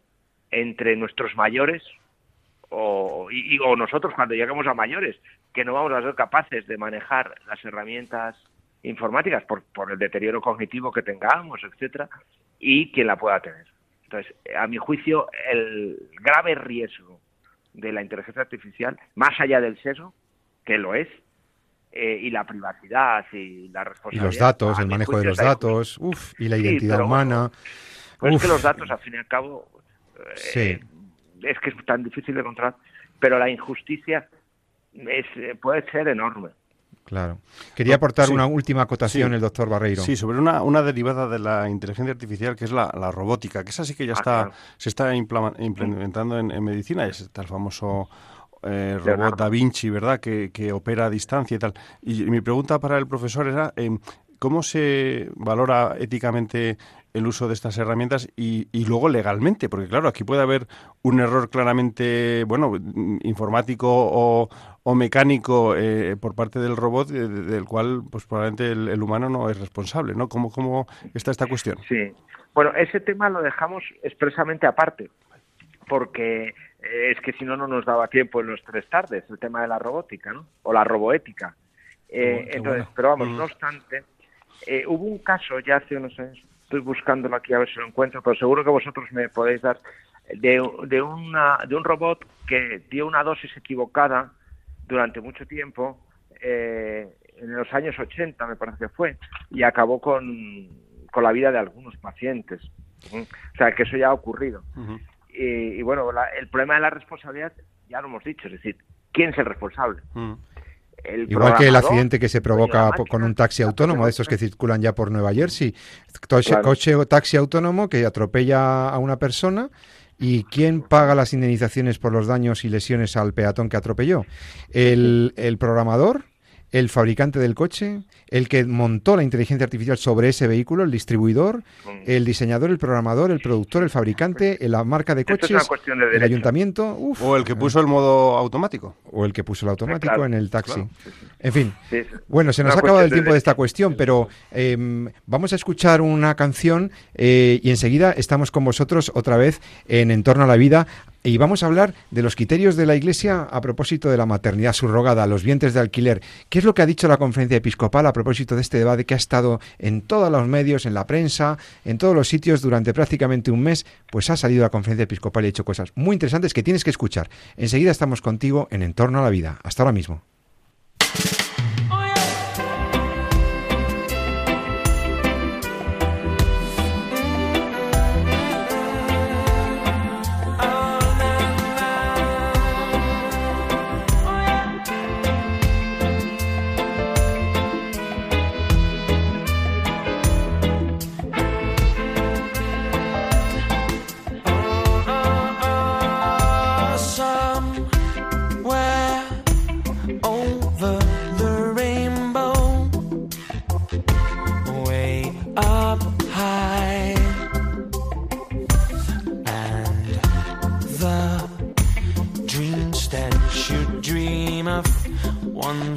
entre nuestros mayores o, y, o nosotros cuando lleguemos a mayores, que no vamos a ser capaces de manejar las herramientas informáticas por, por el deterioro cognitivo que tengamos, etcétera, y quien la pueda tener. Entonces, a mi juicio, el grave riesgo de la inteligencia artificial, más allá del sesgo, que lo es, eh, y la privacidad y la responsabilidad. Y los datos, el manejo de los datos, uf, y la identidad humana. pues es que los datos, al fin y al cabo, eh, es que es tan difícil de encontrar, pero la injusticia es, puede ser enorme. Claro. Quería aportar una última acotación el doctor Barreiro. Sí, sobre una, una, derivada de la inteligencia artificial que es la, robótica, que esa sí que ya ah, está, se está implementando en, medicina, es está el famoso eh, robot Da Vinci, ¿verdad?, que, que, opera a distancia y tal. Y mi pregunta para el profesor era, eh, ¿cómo se valora éticamente el uso de estas herramientas y, y, luego legalmente, porque claro, aquí puede haber un error claramente, bueno, informático o, o mecánico eh, por parte del robot, eh, del cual pues probablemente el, humano no es responsable, ¿no? ¿Cómo, ¿Cómo está esta cuestión? Sí, bueno, ese tema lo dejamos expresamente aparte, porque eh, es que si no, no nos daba tiempo en los tres tardes, el tema de la robótica, ¿no? O la roboética. entonces, pero vamos, no obstante, hubo un caso ya hace unos años estoy buscándolo aquí a ver si lo encuentro, pero seguro que vosotros me podéis dar de, de, una, de un robot que dio una dosis equivocada durante mucho tiempo, eh, en los años 80 me parece que fue, y acabó con, con la vida de algunos pacientes. O sea, que eso ya ha ocurrido. y, bueno, el problema de la responsabilidad ya lo hemos dicho, es decir, ¿quién es el responsable? Igual que el accidente que se provoca con un taxi autónomo, de esos que circulan ya por Nueva Jersey. Coche, o taxi autónomo que atropella a una persona ¿Y quién paga las indemnizaciones por los daños y lesiones al peatón que atropelló? ¿El, el programador? El fabricante del coche, el que montó la inteligencia artificial sobre ese vehículo, el distribuidor, el diseñador, el programador, el productor, el fabricante, la marca de coches, el ayuntamiento. o el que puso el modo automático. O el que puso el automático en el taxi. En fin. Bueno, se nos ha acabado el tiempo de esta cuestión, pero em, vamos a escuchar una canción eh, y enseguida estamos con vosotros otra vez en Entorno a la Vida y vamos a hablar de los criterios de la Iglesia a propósito de la maternidad subrogada, los vientres de alquiler. ¿Qué es lo que ha dicho la conferencia episcopal a propósito de este debate que ha estado en todos los medios, en la prensa, en todos los sitios durante prácticamente un mes? Pues ha salido la conferencia episcopal y ha hecho cosas muy interesantes que tienes que escuchar. Enseguida estamos contigo en Entorno a la Vida. Hasta ahora mismo. Y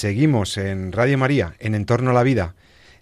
seguimos en Radio María, en Entorno a la Vida.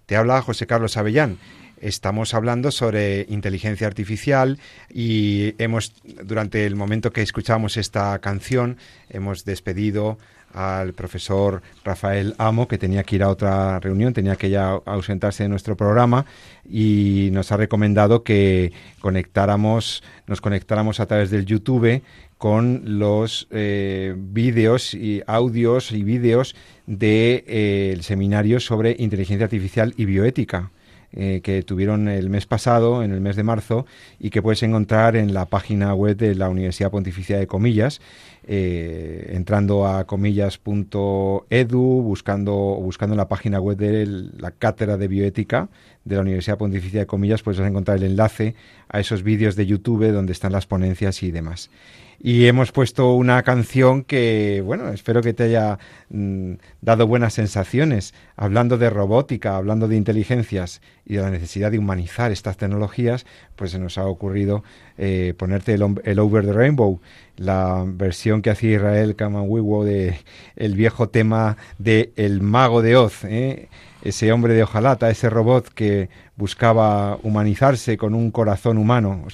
Te habla José Carlos Avellán. estamos hablando sobre inteligencia artificial y hemos, durante el momento que escuchamos esta canción, hemos despedido al profesor Rafael Amo, que tenía que ir a otra reunión, tenía que ya ausentarse de nuestro programa y nos ha recomendado que conectáramos, nos conectáramos a través del YouTube con los eh, vídeos y audios y vídeos del de, eh, seminario sobre inteligencia artificial y bioética. Eh, que tuvieron el mes pasado, en el mes de marzo, y que puedes encontrar en la página web de la Universidad Pontificia de Comillas, eh, entrando a comillas.edu, buscando, buscando en la página web de la Cátedra de Bioética de la Universidad Pontificia de Comillas, puedes encontrar el enlace a esos vídeos de YouTube donde están las ponencias y demás y hemos puesto una canción que, bueno, espero que te haya mm, dado buenas sensaciones, hablando de robótica, hablando de inteligencias y de la necesidad de humanizar estas tecnologías, pues se nos ha ocurrido eh, ponerte el, Over the Rainbow, la versión que hacía Israel Kamanwiwo de el viejo tema de El Mago de Oz, ¿eh? Ese hombre de hojalata, ese robot que buscaba humanizarse con un corazón humano.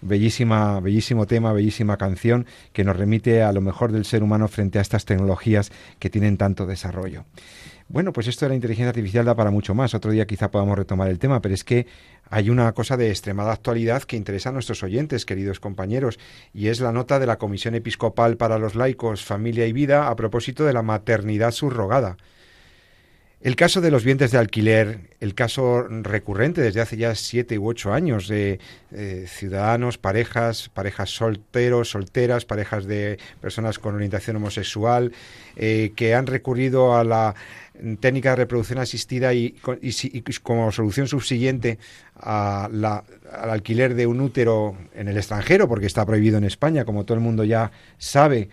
Bellísima, bellísimo tema, bellísima canción que nos remite a lo mejor del ser humano frente a estas tecnologías que tienen tanto desarrollo. Bueno, pues esto de la inteligencia artificial da para mucho más. Otro día quizá podamos retomar el tema, pero es que hay una cosa de extremada actualidad que interesa a nuestros oyentes, queridos compañeros, y es la nota de la Comisión Episcopal para los Laicos, Familia y Vida a propósito de la maternidad subrogada. El caso de los bienes de alquiler, el caso recurrente desde hace ya siete u ocho años de eh, ciudadanos, parejas, parejas solteros, solteras, parejas de personas con orientación homosexual, eh, que han recurrido a la técnica de reproducción asistida y, como solución subsiguiente al alquiler de un útero en el extranjero, porque está prohibido en España, como todo el mundo ya sabe,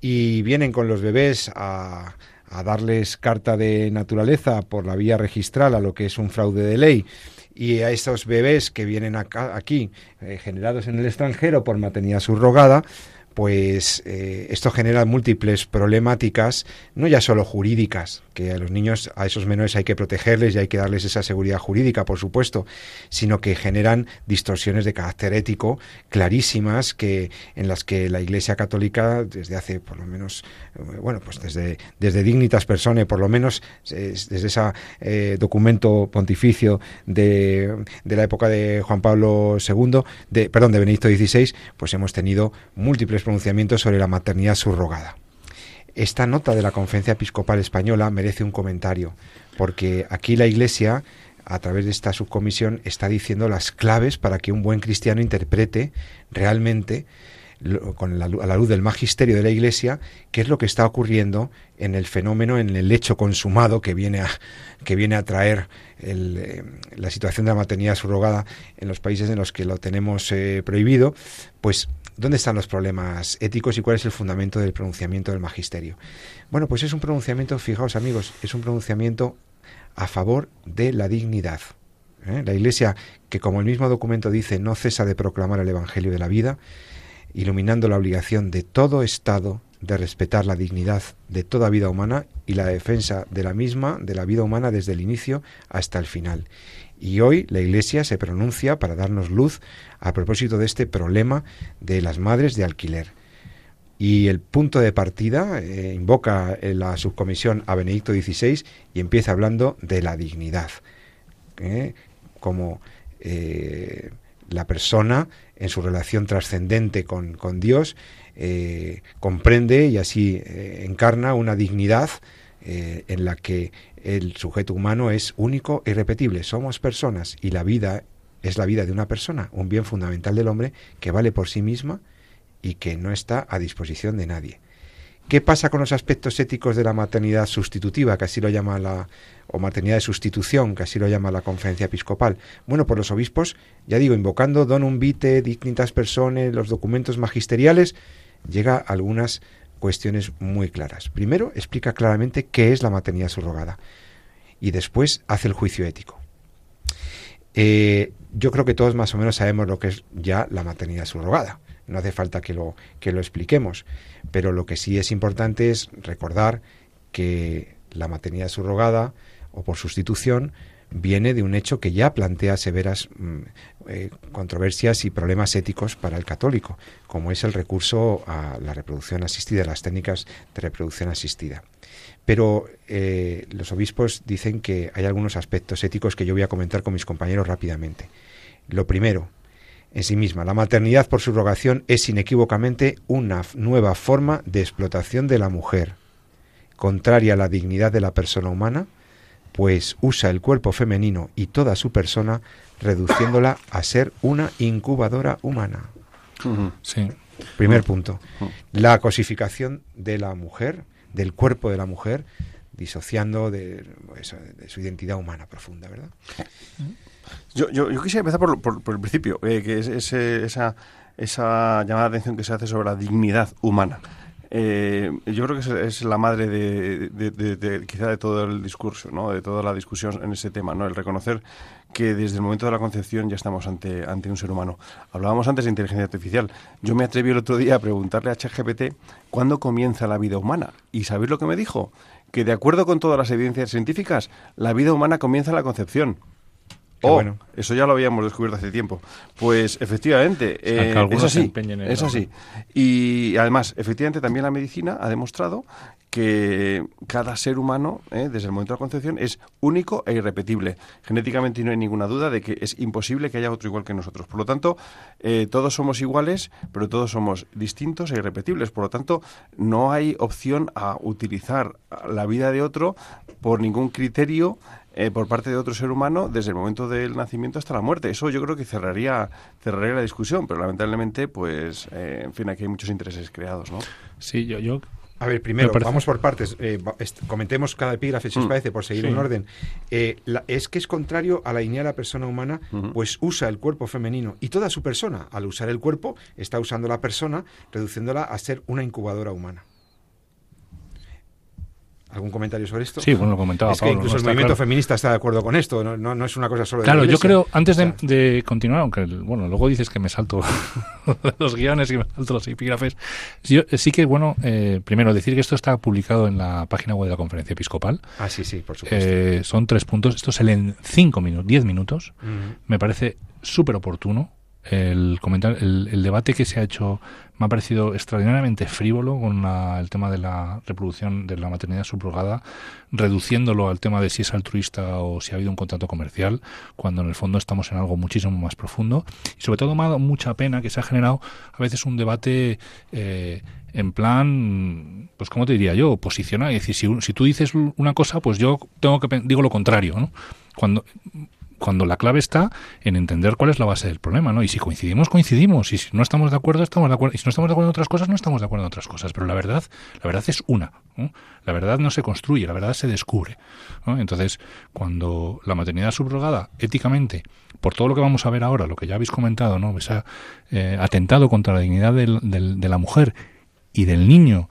y vienen con los bebés a a darles carta de naturaleza por la vía registral a lo que es un fraude de ley. Y a esos bebés que vienen acá, aquí eh, generados en el extranjero por maternidad subrogada, pues eh, esto genera múltiples problemáticas, no ya solo jurídicas, que a los niños, a esos menores hay que protegerles y hay que darles esa seguridad jurídica, por supuesto, sino que generan distorsiones de carácter ético clarísimas que en las que la Iglesia Católica desde hace por lo menos eh, bueno, pues desde desde Dignitas Personae, por lo menos desde ese eh, documento pontificio de, de la época de Juan Pablo II, de perdón, de Benedicto XVI, pues hemos tenido múltiples pronunciamientos sobre la maternidad subrogada. Esta nota de la Conferencia Episcopal Española merece un comentario, porque aquí la Iglesia, a través de esta subcomisión, está diciendo las claves para que un buen cristiano interprete realmente con la, a la luz del magisterio de la Iglesia, qué es lo que está ocurriendo en el fenómeno, en el hecho consumado que viene a, que viene a traer eh, la situación de la maternidad subrogada en los países en los que lo tenemos eh, prohibido, pues ¿Dónde están los problemas éticos y cuál es el fundamento del pronunciamiento del magisterio? Bueno, pues es un pronunciamiento, fijaos amigos, es un pronunciamiento a favor de la dignidad. ¿eh? La Iglesia, que como el mismo documento dice, no cesa de proclamar el Evangelio de la vida, iluminando la obligación de todo Estado de respetar la dignidad de toda vida humana y la defensa de la misma, de la vida humana desde el inicio hasta el final. Y hoy la Iglesia se pronuncia para darnos luz a propósito de este problema de las madres de alquiler. Y el punto de partida eh, invoca en la subcomisión a Benedicto XVI y empieza hablando de la dignidad, ¿eh? como eh, la persona en su relación trascendente con, Dios comprende y así encarna una dignidad en la que el sujeto humano es único e irrepetible. Somos personas y la vida es la vida de una persona, un bien fundamental del hombre que vale por sí misma y que no está a disposición de nadie. ¿Qué pasa con los aspectos éticos de la maternidad sustitutiva, que así lo llama la, o maternidad de sustitución, que así lo llama la conferencia episcopal? Bueno, por los obispos, ya digo, invocando donum vitae, dignitas personas, los documentos magisteriales, llega a algunas cuestiones muy claras. Primero, explica claramente qué es la maternidad subrogada y después hace el juicio ético. Eh, yo creo que todos más o menos sabemos lo que es ya la maternidad subrogada. No hace falta que lo, que lo expliquemos, pero lo que sí es importante es recordar que la maternidad subrogada o por sustitución viene de un hecho que ya plantea severas mm, eh, controversias y problemas éticos para el católico, como es el recurso a la reproducción asistida, las técnicas de reproducción asistida. Pero eh, los obispos dicen que hay algunos aspectos éticos que yo voy a comentar con mis compañeros rápidamente. Lo primero, en sí misma, la maternidad por subrogación es inequívocamente una nueva forma de explotación de la mujer, contraria a la dignidad de la persona humana, pues usa el cuerpo femenino y toda su persona, reduciéndola a ser una incubadora humana. Sí. Primer punto. La cosificación de la mujer, del cuerpo de la mujer, disociando de, su identidad humana profunda, ¿verdad? Yo, yo, quisiera empezar por, el principio, eh, que es, esa, esa llamada de atención que se hace sobre la dignidad humana. Eh, yo creo que es, la madre de, quizá de todo el discurso, ¿no? de toda la discusión en ese tema, el reconocer que desde el momento de la concepción ya estamos ante, ante un ser humano. Hablábamos antes de inteligencia artificial. Yo me atreví el otro día a preguntarle a ChatGPT cuándo comienza la vida humana. ¿Y sabéis lo que me dijo? Que de acuerdo con todas las evidencias científicas, la vida humana comienza en la concepción. Oh, bueno. eso ya lo habíamos descubierto hace tiempo. Pues efectivamente, eh, es así. Es así. Y además, efectivamente, también la medicina ha demostrado que cada ser humano, eh, desde el momento de la concepción, es único e irrepetible. Genéticamente no hay ninguna duda de que es imposible que haya otro igual que nosotros. Por lo tanto, eh, todos somos iguales, pero todos somos distintos e irrepetibles. Por lo tanto, no hay opción a utilizar la vida de otro por ningún criterio eh, por parte de otro ser humano desde el momento del nacimiento hasta la muerte. Eso yo creo que cerraría, cerraría la discusión, pero lamentablemente, pues, eh, en fin, aquí hay muchos intereses creados, ¿no? Sí, yo... yo... A ver, primero, vamos por partes. Eh, comentemos cada epígrafe, si os mm. parece, por seguir un orden. es que es contrario a la idea de la persona humana, pues usa el cuerpo femenino y toda su persona. Al usar el cuerpo, está usando la persona, reduciéndola a ser una incubadora humana. ¿Algún comentario sobre esto? Sí, bueno, lo comentaba. Es que incluso el movimiento feminista está de acuerdo con esto, no, no, es una cosa solo de Claro, yo creo, antes de, continuar, aunque bueno, luego dices que me salto los guiones y me salto los epígrafes, yo, sí que, bueno, eh, primero decir que esto está publicado en la página web de la Conferencia Episcopal. Ah, sí, sí, por supuesto. Eh, son tres puntos, esto se lee en cinco minutos, diez minutos, me parece súper oportuno el, comentar, el, debate que se ha hecho me ha parecido extraordinariamente frívolo con el tema de la reproducción de la maternidad subrogada, reduciéndolo al tema de si es altruista o si ha habido un contrato comercial, cuando en el fondo estamos en algo muchísimo más profundo. Y sobre todo me ha dado mucha pena que se ha generado a veces un debate eh, en plan, pues como te diría yo, posicionar, es decir, si, si tú dices una cosa, pues yo tengo que digo lo contrario, ¿no? Cuando cuando la clave está en entender cuál es la base del problema, ¿no? Y si coincidimos, coincidimos, y si no estamos de acuerdo, estamos de acuerdo, y si no estamos de acuerdo en otras cosas, no estamos de acuerdo en otras cosas, pero la verdad, la verdad es una, La verdad no se construye, la verdad se descubre, Entonces, cuando la maternidad subrogada, éticamente, por todo lo que vamos a ver ahora, lo que ya habéis comentado, ¿no? Se ha eh, atentado contra la dignidad de la mujer y del niño,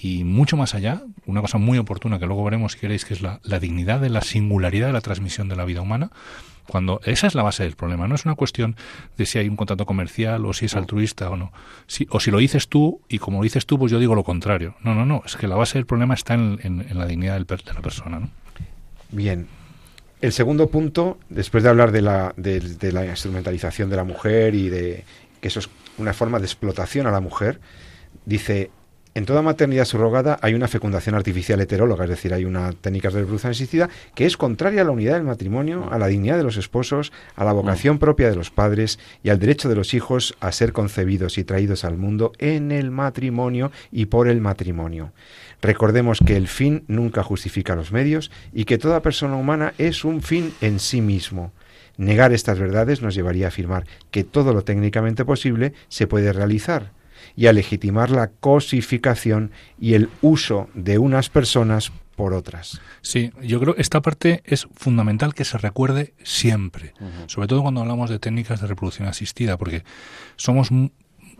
y mucho más allá, una cosa muy oportuna que luego veremos si queréis, que es la, dignidad de la singularidad de la transmisión de la vida humana, cuando esa es la base del problema, no es una cuestión de si hay un contrato comercial o si es altruista o no, si, o si lo dices tú y como lo dices tú, pues yo digo lo contrario. No, no, no, es que la base del problema está en, la dignidad del, de la persona. ¿no? Bien. El segundo punto, después de hablar de la, de la instrumentalización de la mujer y de que eso es una forma de explotación a la mujer, dice en toda maternidad subrogada hay una fecundación artificial heteróloga, es decir, hay una técnica de reproducción asistida que es contraria a la unidad del matrimonio, a la dignidad de los esposos, a la vocación mm. propia de los padres y al derecho de los hijos a ser concebidos y traídos al mundo en el matrimonio y por el matrimonio. Recordemos que el fin nunca justifica los medios y que toda persona humana es un fin en sí mismo. Negar estas verdades nos llevaría a afirmar que todo lo técnicamente posible se puede realizar, y a legitimar la cosificación y el uso de unas personas por otras. Sí, yo creo que esta parte es fundamental que se recuerde siempre, sobre todo cuando hablamos de técnicas de reproducción asistida, porque somos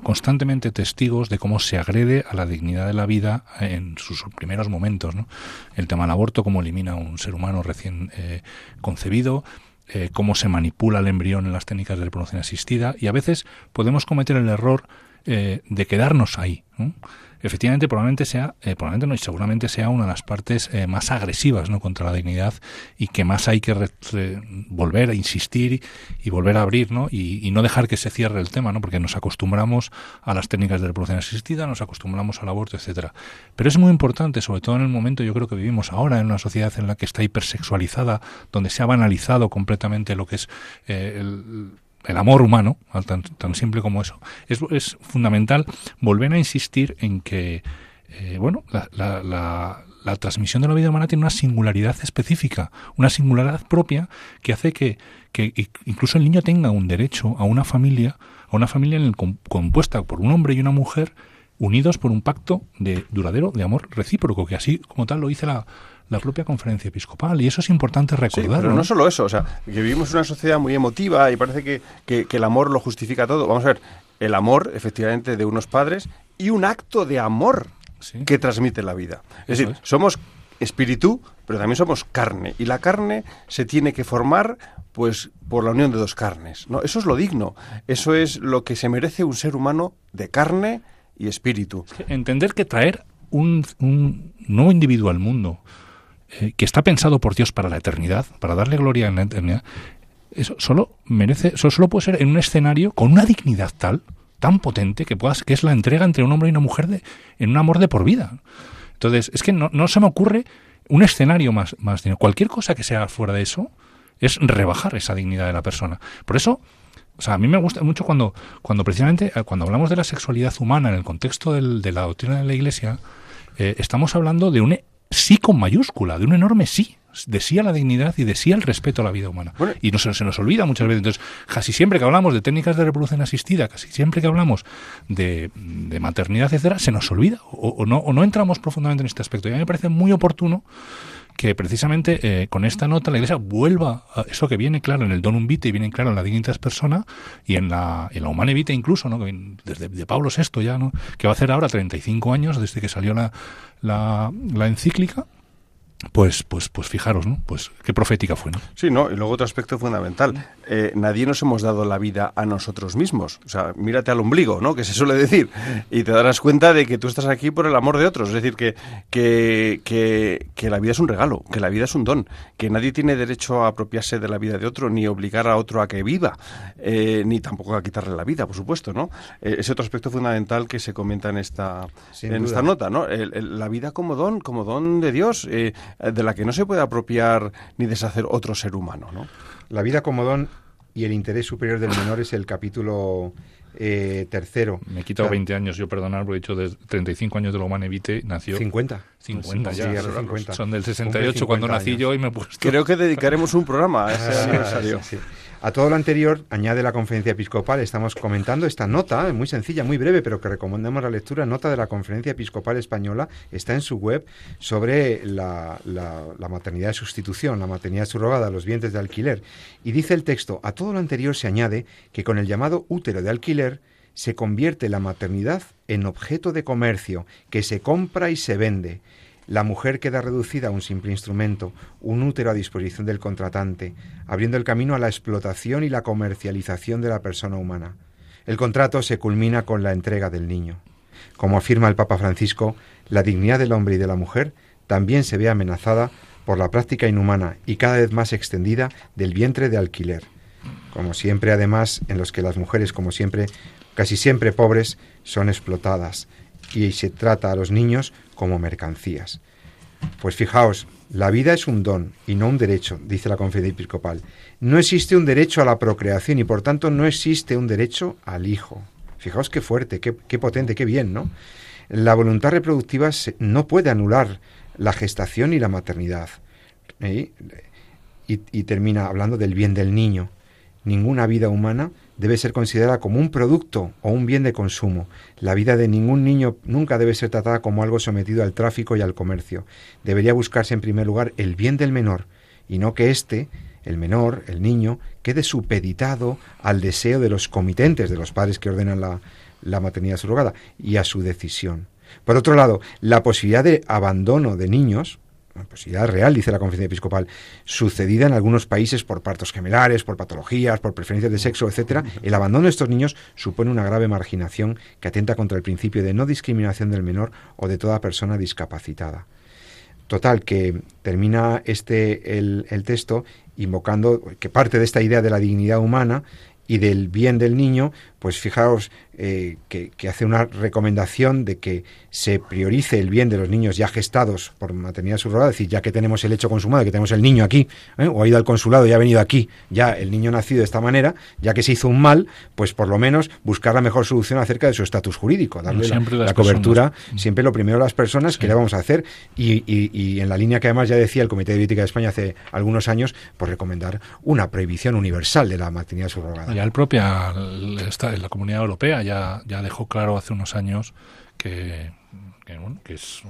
constantemente testigos de cómo se agrede a la dignidad de la vida en sus primeros momentos. ¿no? El tema del aborto, cómo elimina a un ser humano recién eh, concebido, eh, cómo se manipula el embrión en las técnicas de reproducción asistida y a veces podemos cometer el error eh, de quedarnos ahí. Efectivamente, probablemente sea, eh, probablemente no, y seguramente sea una de las partes eh, más agresivas ¿no? contra la dignidad y que más hay que volver a insistir y, volver a abrir ¿no? Y, no dejar que se cierre el tema, ¿no? porque nos acostumbramos a las técnicas de reproducción asistida, nos acostumbramos al aborto, etcétera. Pero es muy importante, sobre todo en el momento yo creo que vivimos ahora en una sociedad en la que está hipersexualizada, donde se ha banalizado completamente lo que es el el amor humano, tan, tan simple como eso, es, fundamental volver a insistir en que, eh, bueno, la, la, la, transmisión de la vida humana tiene una singularidad específica, una singularidad propia que hace que, que incluso el niño tenga un derecho a una familia, a una familia en el, compuesta por un hombre y una mujer unidos por un pacto de duradero de amor recíproco, que así como tal lo dice la, la propia conferencia episcopal. Y eso es importante recordar. pero ¿no? solo eso, o sea, que vivimos una sociedad muy emotiva y parece que, que, el amor lo justifica todo. Vamos a ver, el amor, efectivamente, de unos padres y un acto de amor que transmite la vida. Es decir, somos espíritu, pero también somos carne. Y la carne se tiene que formar pues por la unión de dos carnes. ¿no? Eso es lo digno. Eso es lo que se merece un ser humano de carne y espíritu. entender que traer un, un nuevo individuo al mundo, eh, que está pensado por Dios para la eternidad, para darle gloria en la eternidad, eso solo merece, eso solo puede ser en un escenario con una dignidad tal, tan potente, que puedas, que es la entrega entre un hombre y una mujer de, en un amor de por vida. Entonces, es que no, no se me ocurre un escenario más, más Cualquier cosa que sea fuera de eso es rebajar esa dignidad de la persona. Por eso, o sea, a mí me gusta mucho cuando, cuando precisamente, eh, cuando hablamos de la sexualidad humana en el contexto de la doctrina de la Iglesia, eh, estamos hablando de un sí con mayúscula, de un enorme sí, de sí a la dignidad y de sí al respeto a la vida humana. y no, se, se, nos olvida muchas veces. Entonces, casi siempre que hablamos de técnicas de reproducción asistida, casi siempre que hablamos de, de maternidad, etcétera, se nos olvida o, no, o no entramos profundamente en este aspecto. Y a mí me parece muy oportuno que precisamente eh, con esta nota la Iglesia vuelva a eso que viene claro en el Donum Vitae y viene claro en la Dignitas Persona y en la, en la Humane Vitae incluso, ¿no? desde de Pablo VI ya, ¿no? que va a hacer ahora 35 años desde que salió la, la, la encíclica pues, pues, pues fijaros, ¿no? Pues qué profética fue, ¿no? Sí, ¿no? Y luego otro aspecto fundamental. Eh, nadie nos hemos dado la vida a nosotros mismos. O sea, mírate al ombligo, ¿no? Que se suele decir. Y te darás cuenta de que tú estás aquí por el amor de otros. Es decir, que, que, que, la vida es un regalo, que la vida es un don, que nadie tiene derecho a apropiarse de la vida de otro, ni obligar a otro a que viva, eh, ni tampoco a quitarle la vida, por supuesto, ¿no? Eh, ese otro aspecto fundamental que se comenta en esta, en esta nota, ¿no? la vida como don, como don de Dios. De la que no se puede apropiar ni deshacer otro ser humano. ¿no? La vida como don y el interés superior del menor es el capítulo eh, tercero. Me he quitado 20 años, yo perdonar, porque he dicho de 35 años de lo Humane nació... 50. 50 ya, 50. son del 68 cuando nací yo y me he puesto... Creo que dedicaremos un programa a ese aniversario. A todo lo anterior, añade la conferencia episcopal, estamos comentando esta nota, muy sencilla, muy breve, pero que recomendamos la lectura, nota de la conferencia episcopal española, está en su web, sobre la, la maternidad de sustitución, la maternidad subrogada, los vientres de alquiler. Y dice el texto, a todo lo anterior se añade que con el llamado útero de alquiler, se convierte la maternidad en objeto de comercio que se compra y se vende la mujer queda reducida a un simple instrumento, un útero a disposición del contratante, abriendo el camino a la explotación y la comercialización de la persona humana. El contrato se culmina con la entrega del niño. Como afirma el Papa Francisco, la dignidad del hombre y de la mujer también se ve amenazada por la práctica inhumana y cada vez más extendida del vientre de alquiler. Como siempre, además, en los que las mujeres, como siempre, casi siempre pobres, son explotadas y se trata a los niños como mercancías. Pues fijaos, la vida es un don y no un derecho, dice la conferencia episcopal. No existe un derecho a la procreación y por tanto no existe un derecho al hijo. Fijaos qué fuerte, qué, potente, qué bien, ¿no? La voluntad reproductiva no puede anular la gestación y la maternidad. ¿eh? y termina hablando del bien del niño. Ninguna vida humana debe ser considerada como un producto o un bien de consumo. La vida de ningún niño nunca debe ser tratada como algo sometido al tráfico y al comercio. Debería buscarse en primer lugar el bien del menor y no que éste, el menor, el niño, quede supeditado al deseo de los comitentes, de los padres que ordenan la, la maternidad subrogada y a su decisión. Por otro lado, la posibilidad de abandono de niños posibilidad real, dice la conferencia episcopal, sucedida en algunos países por partos gemelares, por patologías, por preferencias de sexo, etcétera, el abandono de estos niños supone una grave marginación que atenta contra el principio de no discriminación del menor o de toda persona discapacitada. Total, que termina este el texto invocando que parte de esta idea de la dignidad humana y del bien del niño, pues fijaos eh, que, hace una recomendación de que se priorice el bien de los niños ya gestados por maternidad subrogada, es decir, ya que tenemos el hecho consumado, que tenemos el niño aquí, ¿eh? o ha ido al consulado y ha venido aquí, ya el niño nacido de esta manera, ya que se hizo un mal, pues por lo menos buscar la mejor solución acerca de su estatus jurídico, darle la, cobertura, mm. siempre lo primero a las personas que le vamos a hacer, y, y, en la línea que además ya decía el Comité de Bioética de España hace algunos años, pues recomendar una prohibición universal de la maternidad subrogada. Ya el propia, la Comunidad Europea ya, ya dejó claro hace unos años que, que, es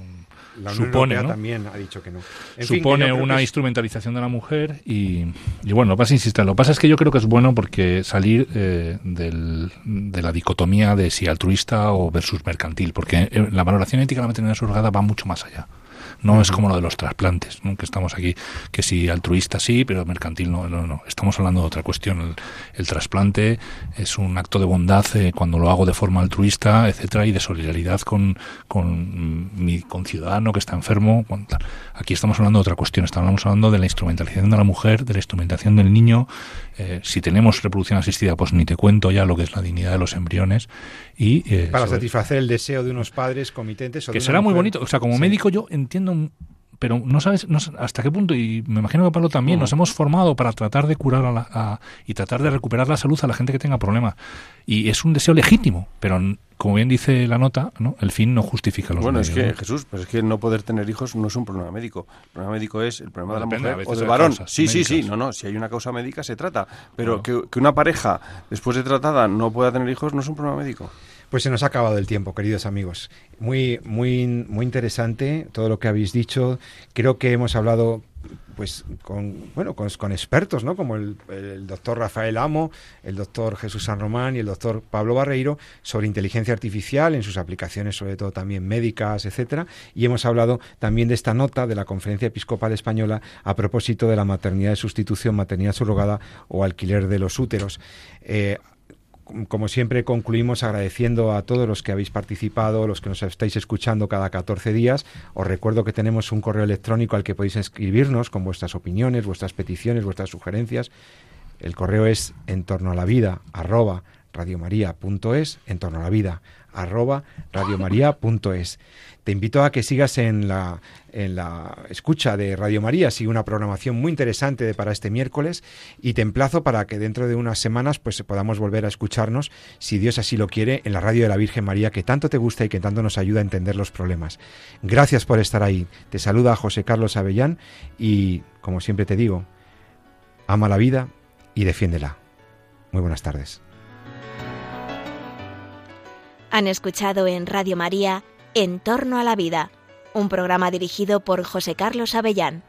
supone también ha dicho que no. supone una instrumentalización de la mujer y, y bueno, vas a insistir. Lo que pasa es que yo creo que es bueno porque salir eh, del, de la dicotomía de si altruista o versus mercantil, porque eh, la valoración ética de la maternidad surrogada va mucho más allá. No es como lo de los trasplantes, que estamos aquí, que si altruista sí, pero mercantil no, no, no. Estamos hablando de otra cuestión. El, trasplante es un acto de bondad eh, cuando lo hago de forma altruista, etcétera, y de solidaridad con, con mi conciudadano que está enfermo. Aquí estamos hablando de otra cuestión. Estamos hablando de la instrumentalización de la mujer, de la instrumentación del niño. Eh, si tenemos reproducción asistida, pues ni te cuento ya lo que es la dignidad de los embriones. Y, eh, Para satisfacer el deseo de unos padres comitentes. que será muy bonito. O sea, como médico yo entiendo pero no sabes hasta qué punto, y me imagino que Pablo también, nos hemos formado para tratar de curar a la, y tratar de recuperar la salud a la gente que tenga problemas. Y es un deseo legítimo, pero como bien dice la nota, ¿no? el fin no justifica los bueno, medios. Bueno, es que, Jesús, pues es que no poder tener hijos no es un problema médico. El problema médico es el problema de la mujer o del varón. Sí, sí, sí, no, no, si hay una causa médica se trata. Pero que, que una pareja, después de tratada, no pueda tener hijos no es un problema médico. Pues se nos ha acabado el tiempo, queridos amigos. Muy, muy, muy interesante todo lo que habéis dicho. Creo que hemos hablado pues con bueno con, expertos no como el, doctor Rafael Amo el doctor Jesús San Román y el doctor Pablo Barreiro sobre inteligencia artificial en sus aplicaciones sobre todo también médicas etcétera y hemos hablado también de esta nota de la conferencia episcopal española a propósito de la maternidad de sustitución maternidad subrogada o alquiler de los úteros eh, como siempre, concluimos agradeciendo a todos los que habéis participado, los que nos estáis escuchando cada 14 días. Os recuerdo que tenemos un correo electrónico al que podéis escribirnos con vuestras opiniones, vuestras peticiones, vuestras sugerencias. El correo es en torno a la vida arroba radiomaria.es, en torno a la vida arroba radiomaria.es. Te invito a que sigas en la, en la escucha de Radio María, sigue una programación muy interesante para este miércoles y te emplazo para que dentro de unas semanas pues podamos volver a escucharnos, si Dios así lo quiere, en la radio de la Virgen María que tanto te gusta y que tanto nos ayuda a entender los problemas. Gracias por estar ahí. Te saluda José Carlos Avellán y, como siempre te digo, ama la vida y defiéndela. Muy buenas tardes. Han escuchado en Radio María En torno a la vida, un programa dirigido por José Carlos Avellán.